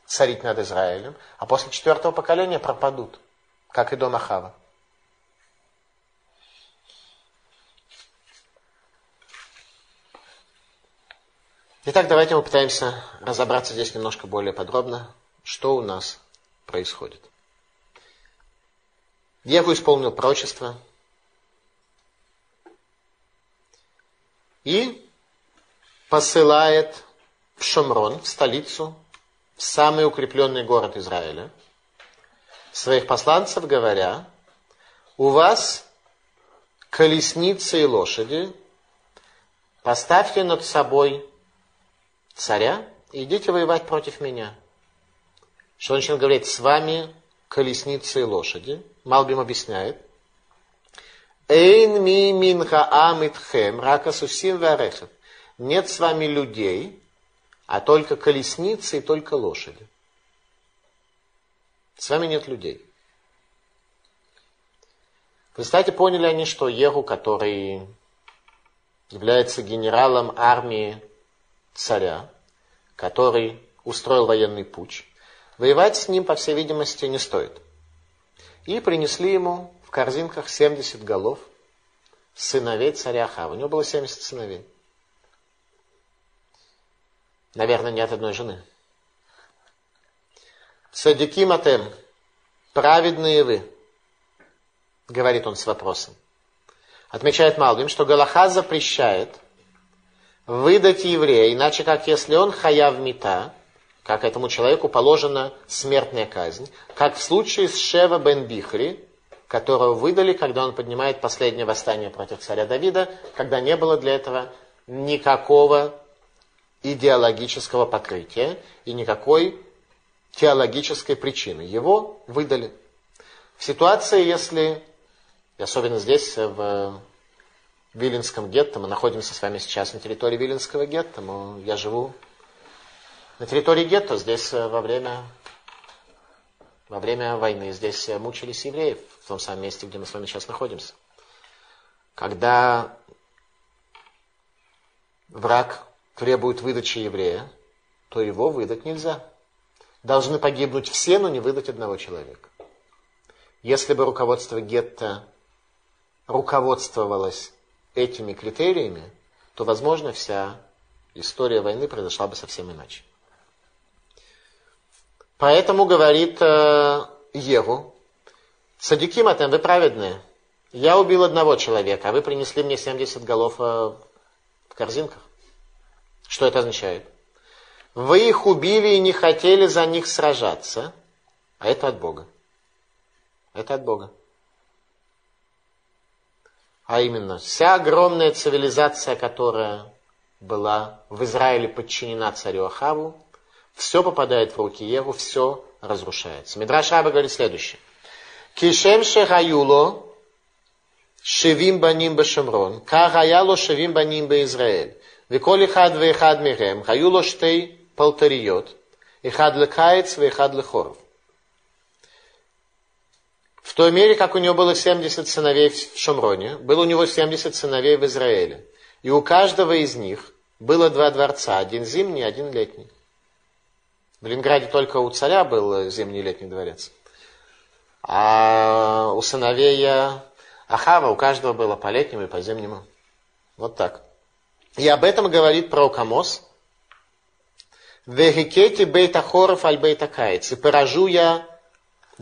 царить над Израилем, а после четвертого поколения пропадут, как и дом Ахава. Итак, давайте мы пытаемся разобраться здесь немножко более подробно, что у нас происходит. Егу исполнил пророчество и посылает в Шомрон, в столицу, в самый укрепленный город Израиля, своих посланцев, говоря, у вас колесницы и лошади, поставьте над собой царя идите воевать против меня. Что он начал говорить, с вами колесницы и лошади. Малбим объясняет. Эйн ми мин хаам итхем, рака сусим варехев. Нет с вами людей, а только колесницы и только лошади. С вами нет людей. Кстати, поняли они, что Егу, который является генералом армии царя, который устроил военный путь, воевать с ним, по всей видимости, не стоит. И принесли ему в корзинках 70 голов сыновей царя Ахава. У него было 70 сыновей. Наверное, не от одной жены. Садики Матем, праведные вы, говорит он с вопросом. Отмечает Малбим, что Галаха запрещает – выдать еврея, иначе как если он хаяв мита, как этому человеку положена смертная казнь, как в случае с Шева бен Бихри, которого выдали, когда он поднимает последнее восстание против царя Давида, когда не было для этого никакого идеологического покрытия и никакой теологической причины. Его выдали. В ситуации, если, особенно здесь, в Виленском гетто. Мы находимся с вами сейчас на территории Виленского гетто. Я живу на территории гетто. Здесь э, во время, во время войны здесь э, мучились евреев, в том самом месте, где мы с вами сейчас находимся. Когда враг требует выдачи еврея, то его выдать нельзя. Должны погибнуть все, но не выдать одного человека. Если бы руководство гетто руководствовалось этими критериями, то, возможно, вся история войны произошла бы совсем иначе. Поэтому говорит э, Еву, Садиким Атем, вы праведные. Я убил одного человека, а вы принесли мне 70 голов э, в корзинках. Что это означает? Вы их убили и не хотели за них сражаться, а это от Бога. Это от Бога а именно вся огромная цивилизация, которая была в Израиле подчинена царю Ахаву, все попадает в руки Еву, все разрушается. Мидраш Раба говорит следующее. Кишем шехаюло шевим баним башамрон, кахаяло шевим баним баизраэль. Виколи хад вехад мирем, хаюло штей полтариот, хад лекаец, вехад лехоров. В той мере, как у него было 70 сыновей в Шамроне, было у него 70 сыновей в Израиле. И у каждого из них было два дворца, один зимний, один летний. В Ленинграде только у царя был зимний и летний дворец. А у сыновей Ахава у каждого было по летнему и по зимнему. Вот так. И об этом говорит пророк Амос. Вегекети бейта хоров аль бейта каец. И поражу я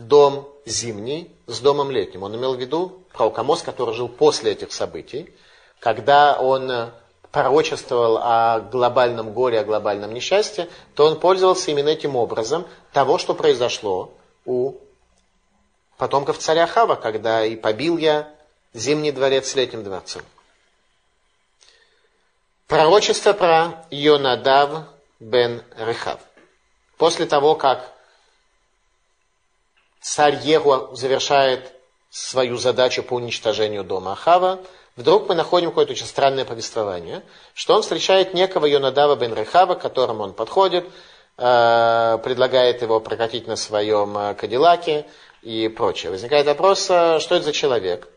дом зимний с домом летним. Он имел в виду пророк Амос, который жил после этих событий, когда он пророчествовал о глобальном горе, о глобальном несчастье, то он пользовался именно этим образом того, что произошло у потомков царя Хава, когда и побил я зимний дворец с летним дворцом. Пророчество про Йонадав бен Рехав. После того, как царь Егу завершает свою задачу по уничтожению дома Ахава, вдруг мы находим какое-то очень странное повествование, что он встречает некого Йонадава бен Рехава, к которому он подходит, э, предлагает его прокатить на своем э, Кадиллаке и прочее. Возникает вопрос, э, что это за человек?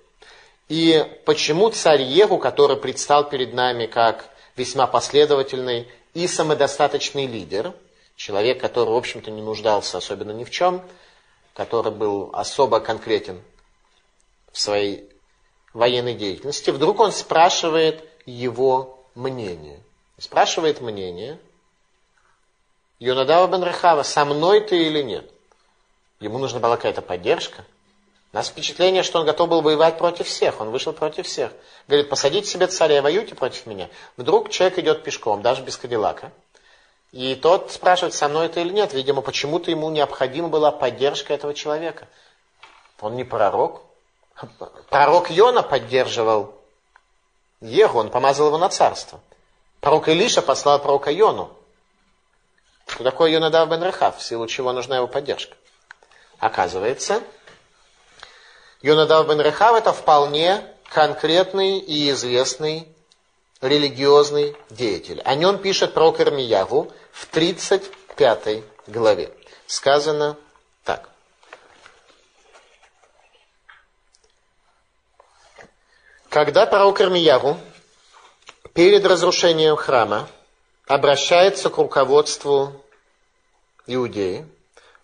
И почему царь Егу, который предстал перед нами как весьма последовательный и самодостаточный лидер, человек, который, в общем-то, не нуждался особенно ни в чем, который был особо конкретен в своей военной деятельности, вдруг он спрашивает его мнение. Спрашивает мнение Йонадава бен Рахава, со мной ты или нет? Ему нужна была какая-то поддержка. У нас впечатление, что он готов был воевать против всех. Он вышел против всех. Говорит, посадите себе царя, воюйте против меня. Вдруг человек идет пешком, даже без кадиллака. И тот спрашивает, со мной это или нет. Видимо, почему-то ему необходима была поддержка этого человека. Он не пророк. Пророк Йона поддерживал Егу, он помазал его на царство. Пророк Илиша послал пророка Йону. Кто такой Йонадав бен Рехав, в силу чего нужна его поддержка? Оказывается, Йонадав бен Рехав это вполне конкретный и известный религиозный деятель. О нем пишет пророк Ирмиягу в 35 главе. Сказано так. Когда пророк Ирмиягу перед разрушением храма обращается к руководству Иудеи,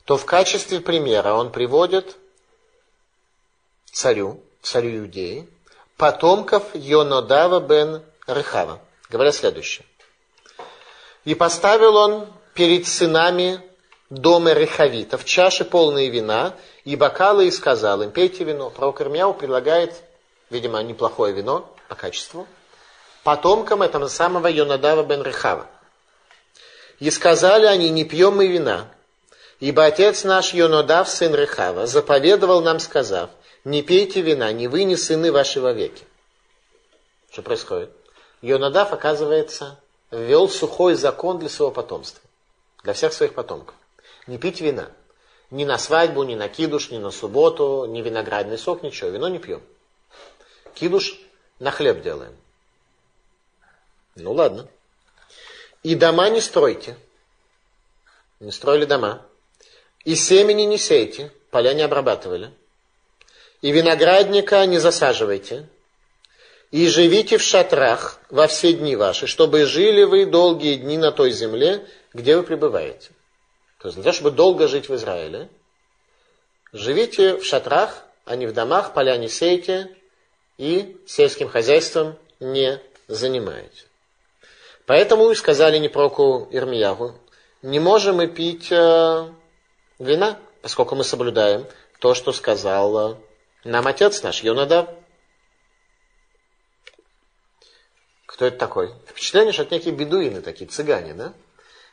то в качестве примера он приводит царю, царю Иудеи, потомков Йонодава бен Рехава. Говоря следующее. И поставил он перед сынами дома Рехавитов чаши полные вина и бокалы и сказал им, пейте вино. Пророк Ирмияу предлагает, видимо, неплохое вино по качеству, потомкам этого самого Йонадава бен Рехава. И сказали они, не пьем мы вина, ибо отец наш Йонадав, сын Рехава, заповедовал нам, сказав, не пейте вина, ни вы, ни сыны ваши вовеки. Что происходит? Йонадав, оказывается, ввел сухой закон для своего потомства, для всех своих потомков. Не пить вина. Ни на свадьбу, ни на кидуш, ни на субботу, ни виноградный сок, ничего. Вино не пьем. Кидуш на хлеб делаем. Ну ладно. И дома не стройте. Не строили дома. И семени не сейте. Поля не обрабатывали. И виноградника не засаживайте. И живите в шатрах во все дни ваши, чтобы жили вы долгие дни на той земле, где вы пребываете. То есть для того, чтобы долго жить в Израиле, живите в шатрах, а не в домах, поля не сейте и сельским хозяйством не занимаете. Поэтому и сказали непроку Ирмиягу, не можем мы пить э, вина, поскольку мы соблюдаем то, что сказал э, нам отец наш, Йонадав. Кто это такой? Впечатление, что это некие бедуины такие, цыгане, да?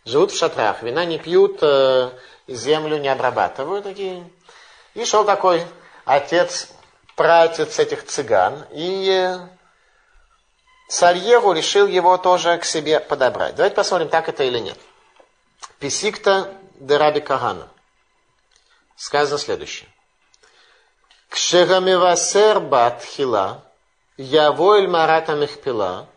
Живут в шатрах, вина не пьют, э, землю не обрабатывают такие. И шел такой отец, пратец этих цыган, и э, Сальеру решил его тоже к себе подобрать. Давайте посмотрим, так это или нет. Писикта де Раби Кагана. Сказано следующее. Кшегамивасер батхила, явоэль марата мехпила,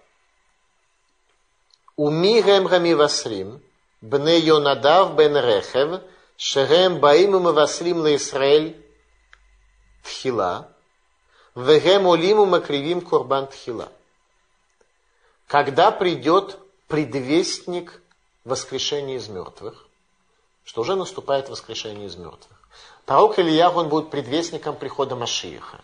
Умирем хамивасрим, бне Йонадав бен Рехев, шерем баим умавасрим на Исраэль тхила, вегем олим умакривим курбан тхила. Когда придет предвестник воскрешения из мертвых, что уже наступает воскрешение из мертвых. Пророк Ильях, он будет предвестником прихода Машииха.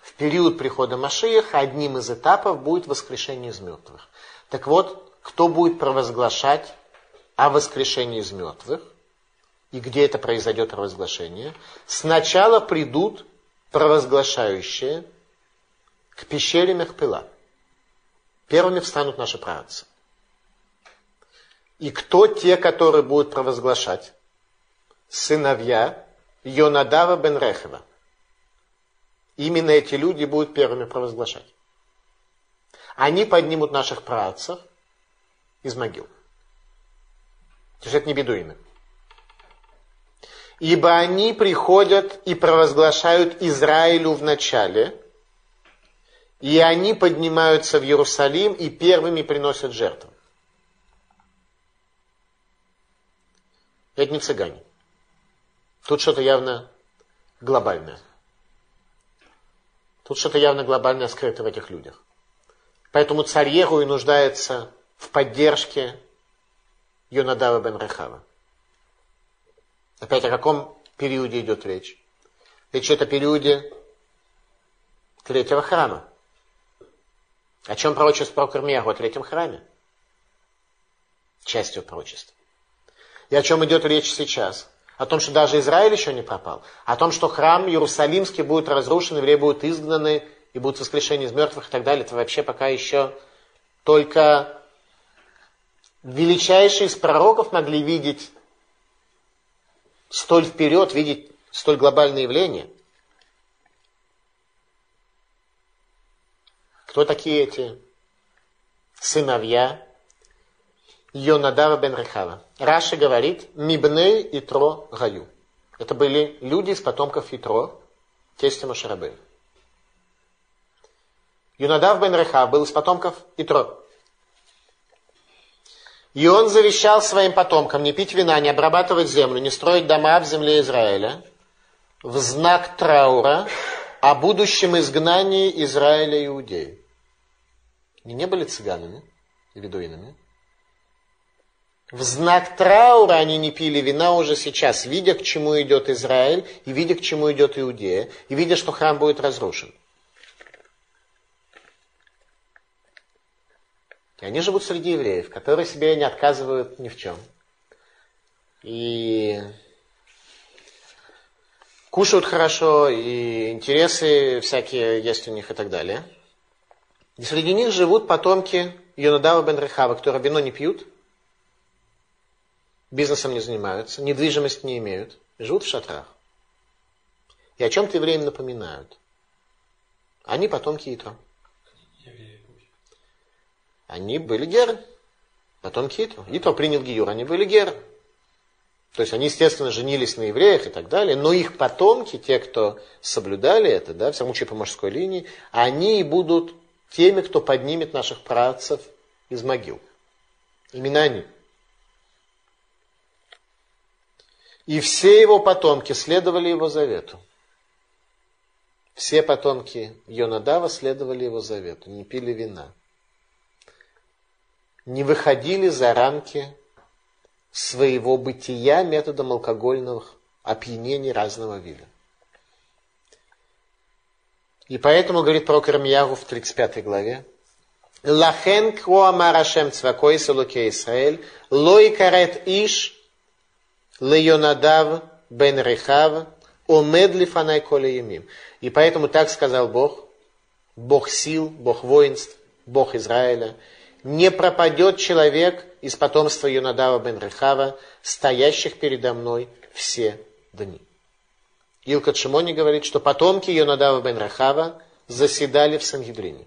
В период прихода Машииха одним из этапов будет воскрешение из мертвых. Так вот, кто будет провозглашать о воскрешении из мертвых? И где это произойдет провозглашение? Сначала придут провозглашающие к пещере Мехпила. Первыми встанут наши праотцы. И кто те, которые будут провозглашать? Сыновья Йонадава бен Рехева. Именно эти люди будут первыми провозглашать. Они поднимут наших праотцев из могил. То есть это не бедуины. Ибо они приходят и провозглашают Израилю в начале, и они поднимаются в Иерусалим и первыми приносят жертву. Это не цыгане. Тут что-то явно глобальное. Тут что-то явно глобальное скрыто в этих людях. Поэтому царь Егу и нуждается в поддержке Йонадава бен Рехава. Опять о каком периоде идет речь? Речь идет о периоде третьего храма. О чем пророчество про Кармиягу? О третьем храме. Частью пророчества. И о чем идет речь сейчас? О том, что даже Израиль еще не пропал. О том, что храм Иерусалимский будет разрушен, евреи будут изгнаны, и будут воскрешения из мертвых и так далее. Это вообще пока еще только величайшие из пророков могли видеть столь вперед, видеть столь глобальные явления. Кто такие эти сыновья Йонадава бен Рехава. Раша говорит, Мибней и Тро Гаю. Это были люди из потомков Итро, тестя Машарабы. Юнадав бен Рехав был из потомков Итро. И он завещал своим потомкам не пить вина, не обрабатывать землю, не строить дома в земле Израиля в знак траура о будущем изгнании Израиля и Иудеи. Они не были цыганами и бедуинами, в знак траура они не пили вина уже сейчас, видя, к чему идет Израиль, и видя, к чему идет Иудея, и видя, что храм будет разрушен. И они живут среди евреев, которые себе не отказывают ни в чем. И кушают хорошо, и интересы всякие есть у них и так далее. И среди них живут потомки Йонадава бен Рехава, которые вино не пьют – бизнесом не занимаются, недвижимость не имеют, живут в шатрах. И о чем-то евреям напоминают. Они потомки Итро. Они были геры. Потомки Итро. Итро принял Гиюр, они были геры. То есть они, естественно, женились на евреях и так далее, но их потомки, те, кто соблюдали это, да, в самом случае по мужской линии, они и будут теми, кто поднимет наших працев из могил. Именно они. И все его потомки следовали его завету. Все потомки Йонадава следовали его завету, не пили вина. Не выходили за рамки своего бытия методом алкогольных опьянений разного вида. И поэтому, говорит про Кармиягу в 35 главе, Лахен круамар Ашем цвакой Исраэль, лой карет иш Леонадав бен Рехав, омед лифанай коля ямим. И поэтому так сказал Бог, Бог сил, Бог воинств, Бог Израиля, не пропадет человек из потомства Йонадава бен Рехава, стоящих передо мной все дни. Илка Шимони говорит, что потомки Йонадава бен Рахава заседали в Сангидрине.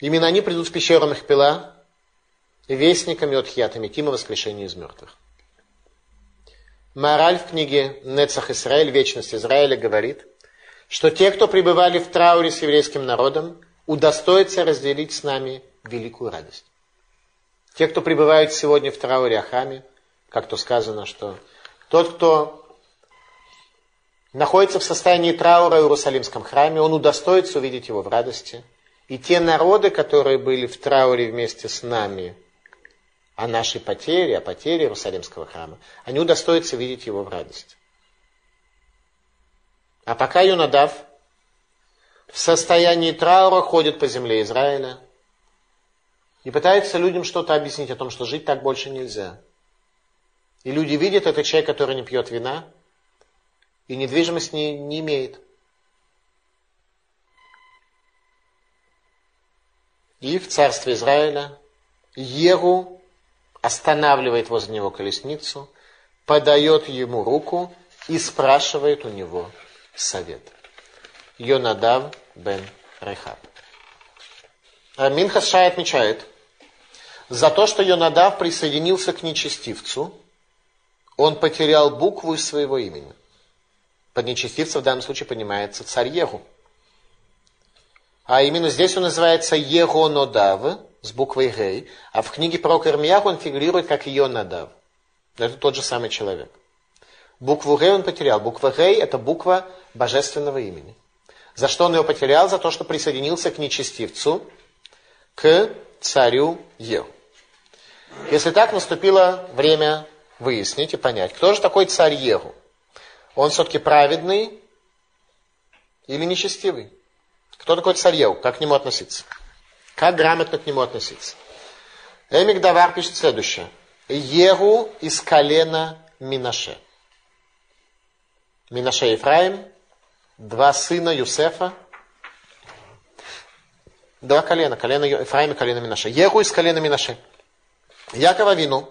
Именно они придут в пещеру Махпила, вестниками от Хьята Тима воскрешения из мертвых. Мораль в книге Нецах Израиль, Вечность Израиля, говорит, что те, кто пребывали в трауре с еврейским народом, удостоятся разделить с нами великую радость. Те, кто пребывают сегодня в трауре о храме, как то сказано, что тот, кто находится в состоянии траура в Иерусалимском храме, он удостоится увидеть его в радости. И те народы, которые были в трауре вместе с нами о нашей потере, о потере Иерусалимского храма, они удостоятся видеть его в радости. А пока Юнадав в состоянии траура ходит по земле Израиля и пытается людям что-то объяснить о том, что жить так больше нельзя. И люди видят, это человек, который не пьет вина и недвижимость не, не имеет. И в царстве Израиля Еру останавливает возле него колесницу, подает ему руку и спрашивает у него совет. Йонадав бен Рехаб. А Минхас Шай отмечает, за то, что Йонадав присоединился к нечестивцу, он потерял букву из своего имени. Под нечестивцем в данном случае понимается царь Егу. А именно здесь он называется Егонодав с буквой Гей, а в книге про Ирмияху он фигурирует как Йонадав. Это тот же самый человек. Букву Гей он потерял. Буква Гей это буква божественного имени. За что он ее потерял? За то, что присоединился к нечестивцу, к царю Ев. Если так, наступило время выяснить и понять, кто же такой царь Егу? Он все-таки праведный или нечестивый? Кто такой царь Егу? Как к нему относиться? Как грамотно к нему относиться? Эмик Давар пишет следующее. Егу из колена Минаше. Минаше Ефраим, два сына Юсефа, два колена, колено Ефраима, колено Минаше. Егу из колена Минаше. Якова Вину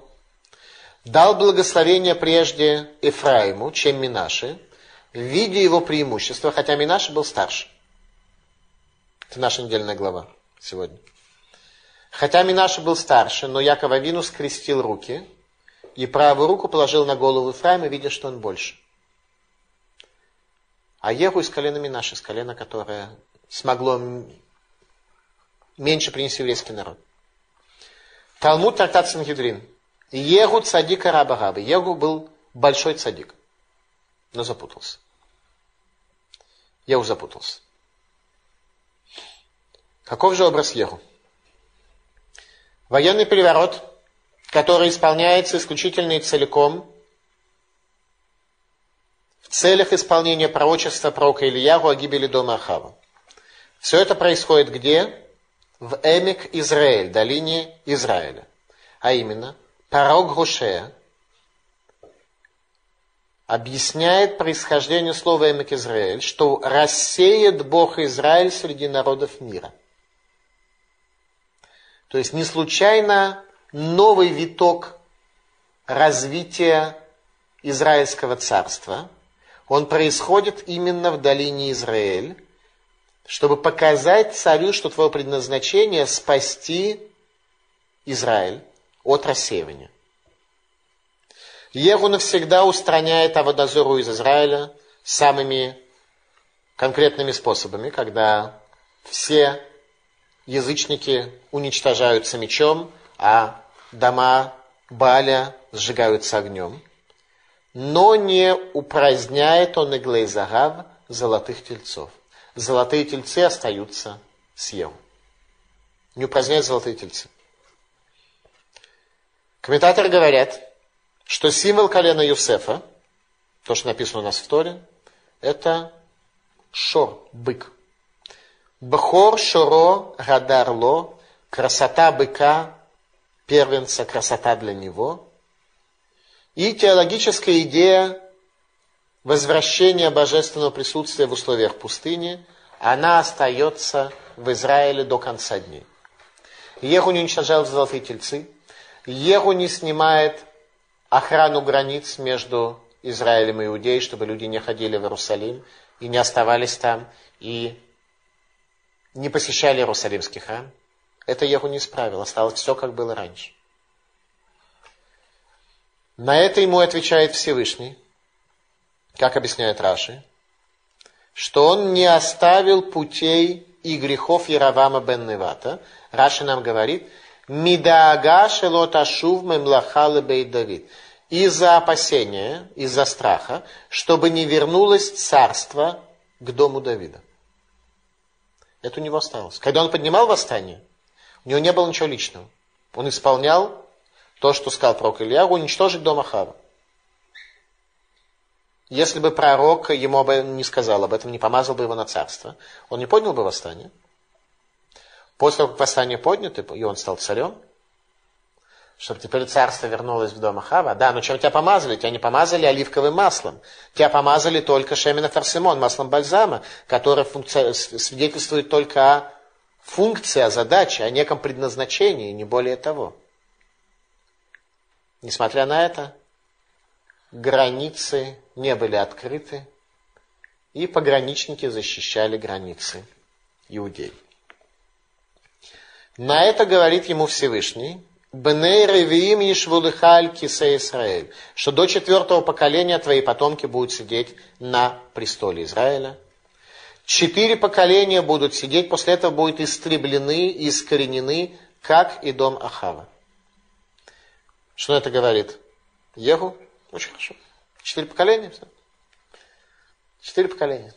дал благословение прежде Ефраиму, чем Минаше, в виде его преимущества, хотя Минаше был старше. Это наша недельная глава сегодня. Хотя Минаше был старше, но Якова Вину скрестил руки и правую руку положил на голову Ефраима, видя, что он больше. А Еху из колена Минаши, из колена, которое смогло меньше принести еврейский народ. Талмуд трактат Сангидрин. Егу цадика раба раба. Егу был большой цадик, но запутался. Егу запутался. Каков же образ Егу? Военный переворот, который исполняется исключительно и целиком целях исполнения пророчества пророка Ильягу о гибели дома Ахава. Все это происходит где? В Эмик Израиль, долине Израиля. А именно, пророк Гушея объясняет происхождение слова Эмик Израиль, что рассеет Бог Израиль среди народов мира. То есть не случайно новый виток развития Израильского царства – он происходит именно в долине Израиль, чтобы показать царю, что твое предназначение спасти Израиль от рассеивания. Егу навсегда устраняет Аводозору из Израиля самыми конкретными способами, когда все язычники уничтожаются мечом, а дома Баля сжигаются огнем но не упраздняет он иглей золотых тельцов. Золотые тельцы остаются с Еву. Не упраздняет золотые тельцы. Комментаторы говорят, что символ колена Юсефа, то, что написано у нас в Торе, это шор, бык. Бхор, шоро, гадарло, красота быка, первенца, красота для него – и теологическая идея возвращения божественного присутствия в условиях пустыни, она остается в Израиле до конца дней. Еху не уничтожают золотые тельцы, Еху не снимает охрану границ между Израилем и Иудеей, чтобы люди не ходили в Иерусалим и не оставались там, и не посещали Иерусалимский храм. Это Еху не исправил, осталось все, как было раньше. На это ему отвечает Всевышний, как объясняет Раши, что он не оставил путей и грехов Яровама бен Невата. Раши нам говорит, Мидаага шелот ашув мемлаха бей Давид. из-за опасения, из-за страха, чтобы не вернулось царство к дому Давида. Это у него осталось. Когда он поднимал восстание, у него не было ничего личного. Он исполнял то, что сказал пророк Илья, уничтожить дом Ахава. Если бы пророк ему об этом не сказал, об этом не помазал бы его на царство, он не поднял бы восстание. После того, как восстание поднято, и он стал царем, чтобы теперь царство вернулось в дом Ахава. Да, но чем тебя помазали? Тебя не помазали оливковым маслом. Тебя помазали только шемина фарсимон, маслом бальзама, которое функци... свидетельствует только о функции, о задаче, о неком предназначении, не более того. Несмотря на это, границы не были открыты, и пограничники защищали границы иудей. На это говорит ему Всевышний, Бней Ревиим Ешвулыхаль Кисе Израиль, что до четвертого поколения твои потомки будут сидеть на престоле Израиля. Четыре поколения будут сидеть, после этого будут истреблены искоренены, как и дом Ахава. Что это говорит? Егу? Очень хорошо. Четыре поколения? Все. Четыре поколения.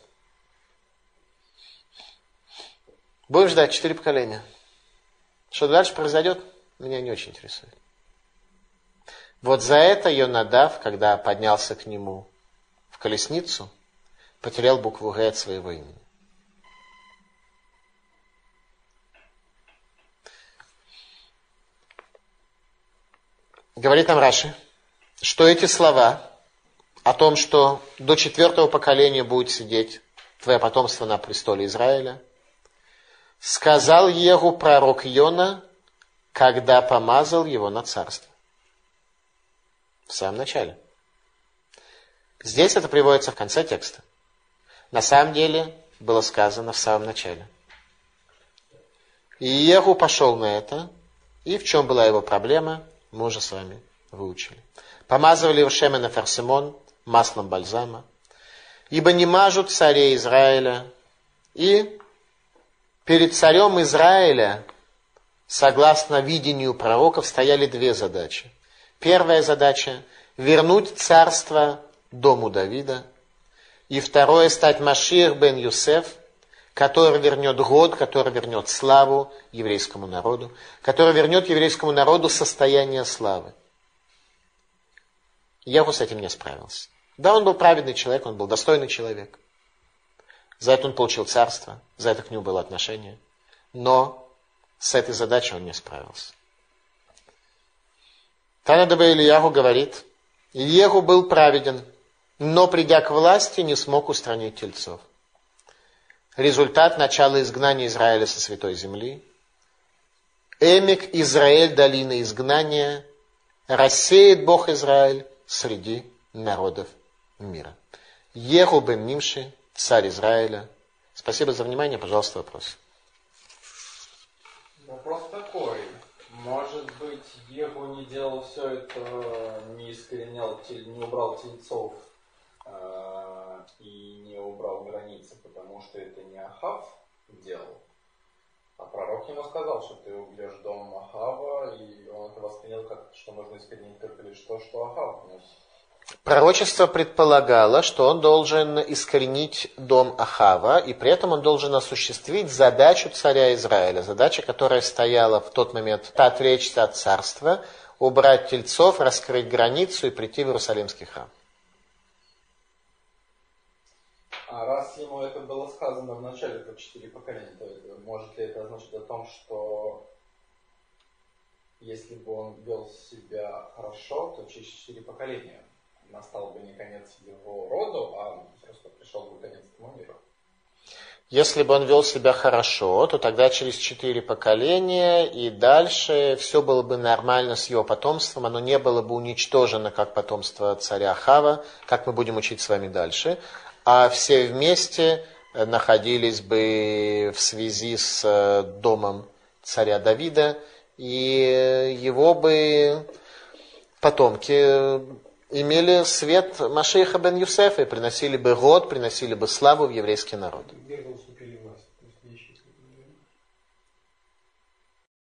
Будем ждать четыре поколения. Что дальше произойдет, меня не очень интересует. Вот за это Йонадав, когда поднялся к нему в колесницу, потерял букву Г от своего имени. Говорит нам Раши, что эти слова о том, что до четвертого поколения будет сидеть твое потомство на престоле Израиля – сказал Егу пророк Йона, когда помазал его на царство. В самом начале. Здесь это приводится в конце текста. На самом деле было сказано в самом начале. И Егу пошел на это, и в чем была его проблема, мы уже с вами выучили. Помазывали его Шемена Ферсимон маслом бальзама, ибо не мажут царей Израиля, и Перед царем Израиля, согласно видению пророков, стояли две задачи. Первая задача – вернуть царство дому Давида. И второе – стать Машир бен Юсеф, который вернет год, который вернет славу еврейскому народу, который вернет еврейскому народу состояние славы. Яху с этим не справился. Да, он был праведный человек, он был достойный человек. За это он получил царство, за это к нему было отношение. Но с этой задачей он не справился. Танадаба Ильяху говорит, Ильяху был праведен, но придя к власти, не смог устранить тельцов. Результат начала изгнания Израиля со святой земли. Эмик Израиль, долина изгнания, рассеет Бог Израиль среди народов мира. Еху бен Нимши, царь Израиля. Спасибо за внимание. Пожалуйста, вопрос. Вопрос такой. Может быть, Егу не делал все это, не искоренял, не убрал тельцов э, и не убрал границы, потому что это не Ахав делал. А пророк ему сказал, что ты убьешь дом Ахава, и он это воспринял как, что можно искоренить только лишь то, что Ахав внес. Пророчество предполагало, что он должен искоренить дом Ахава, и при этом он должен осуществить задачу царя Израиля, задача, которая стояла в тот момент отречься от царства, убрать тельцов, раскрыть границу и прийти в Иерусалимский храм. А раз ему это было сказано в начале про четыре поколения, то может ли это означать о том, что если бы он вел себя хорошо, то через четыре поколения настал бы не конец его роду, а просто пришел бы конец этому миру. Если бы он вел себя хорошо, то тогда через четыре поколения и дальше все было бы нормально с его потомством, оно не было бы уничтожено как потомство царя Хава, как мы будем учить с вами дальше, а все вместе находились бы в связи с э, домом царя Давида, и его бы потомки имели свет Машеха бен Юсефа и приносили бы год, приносили бы славу в еврейский народ.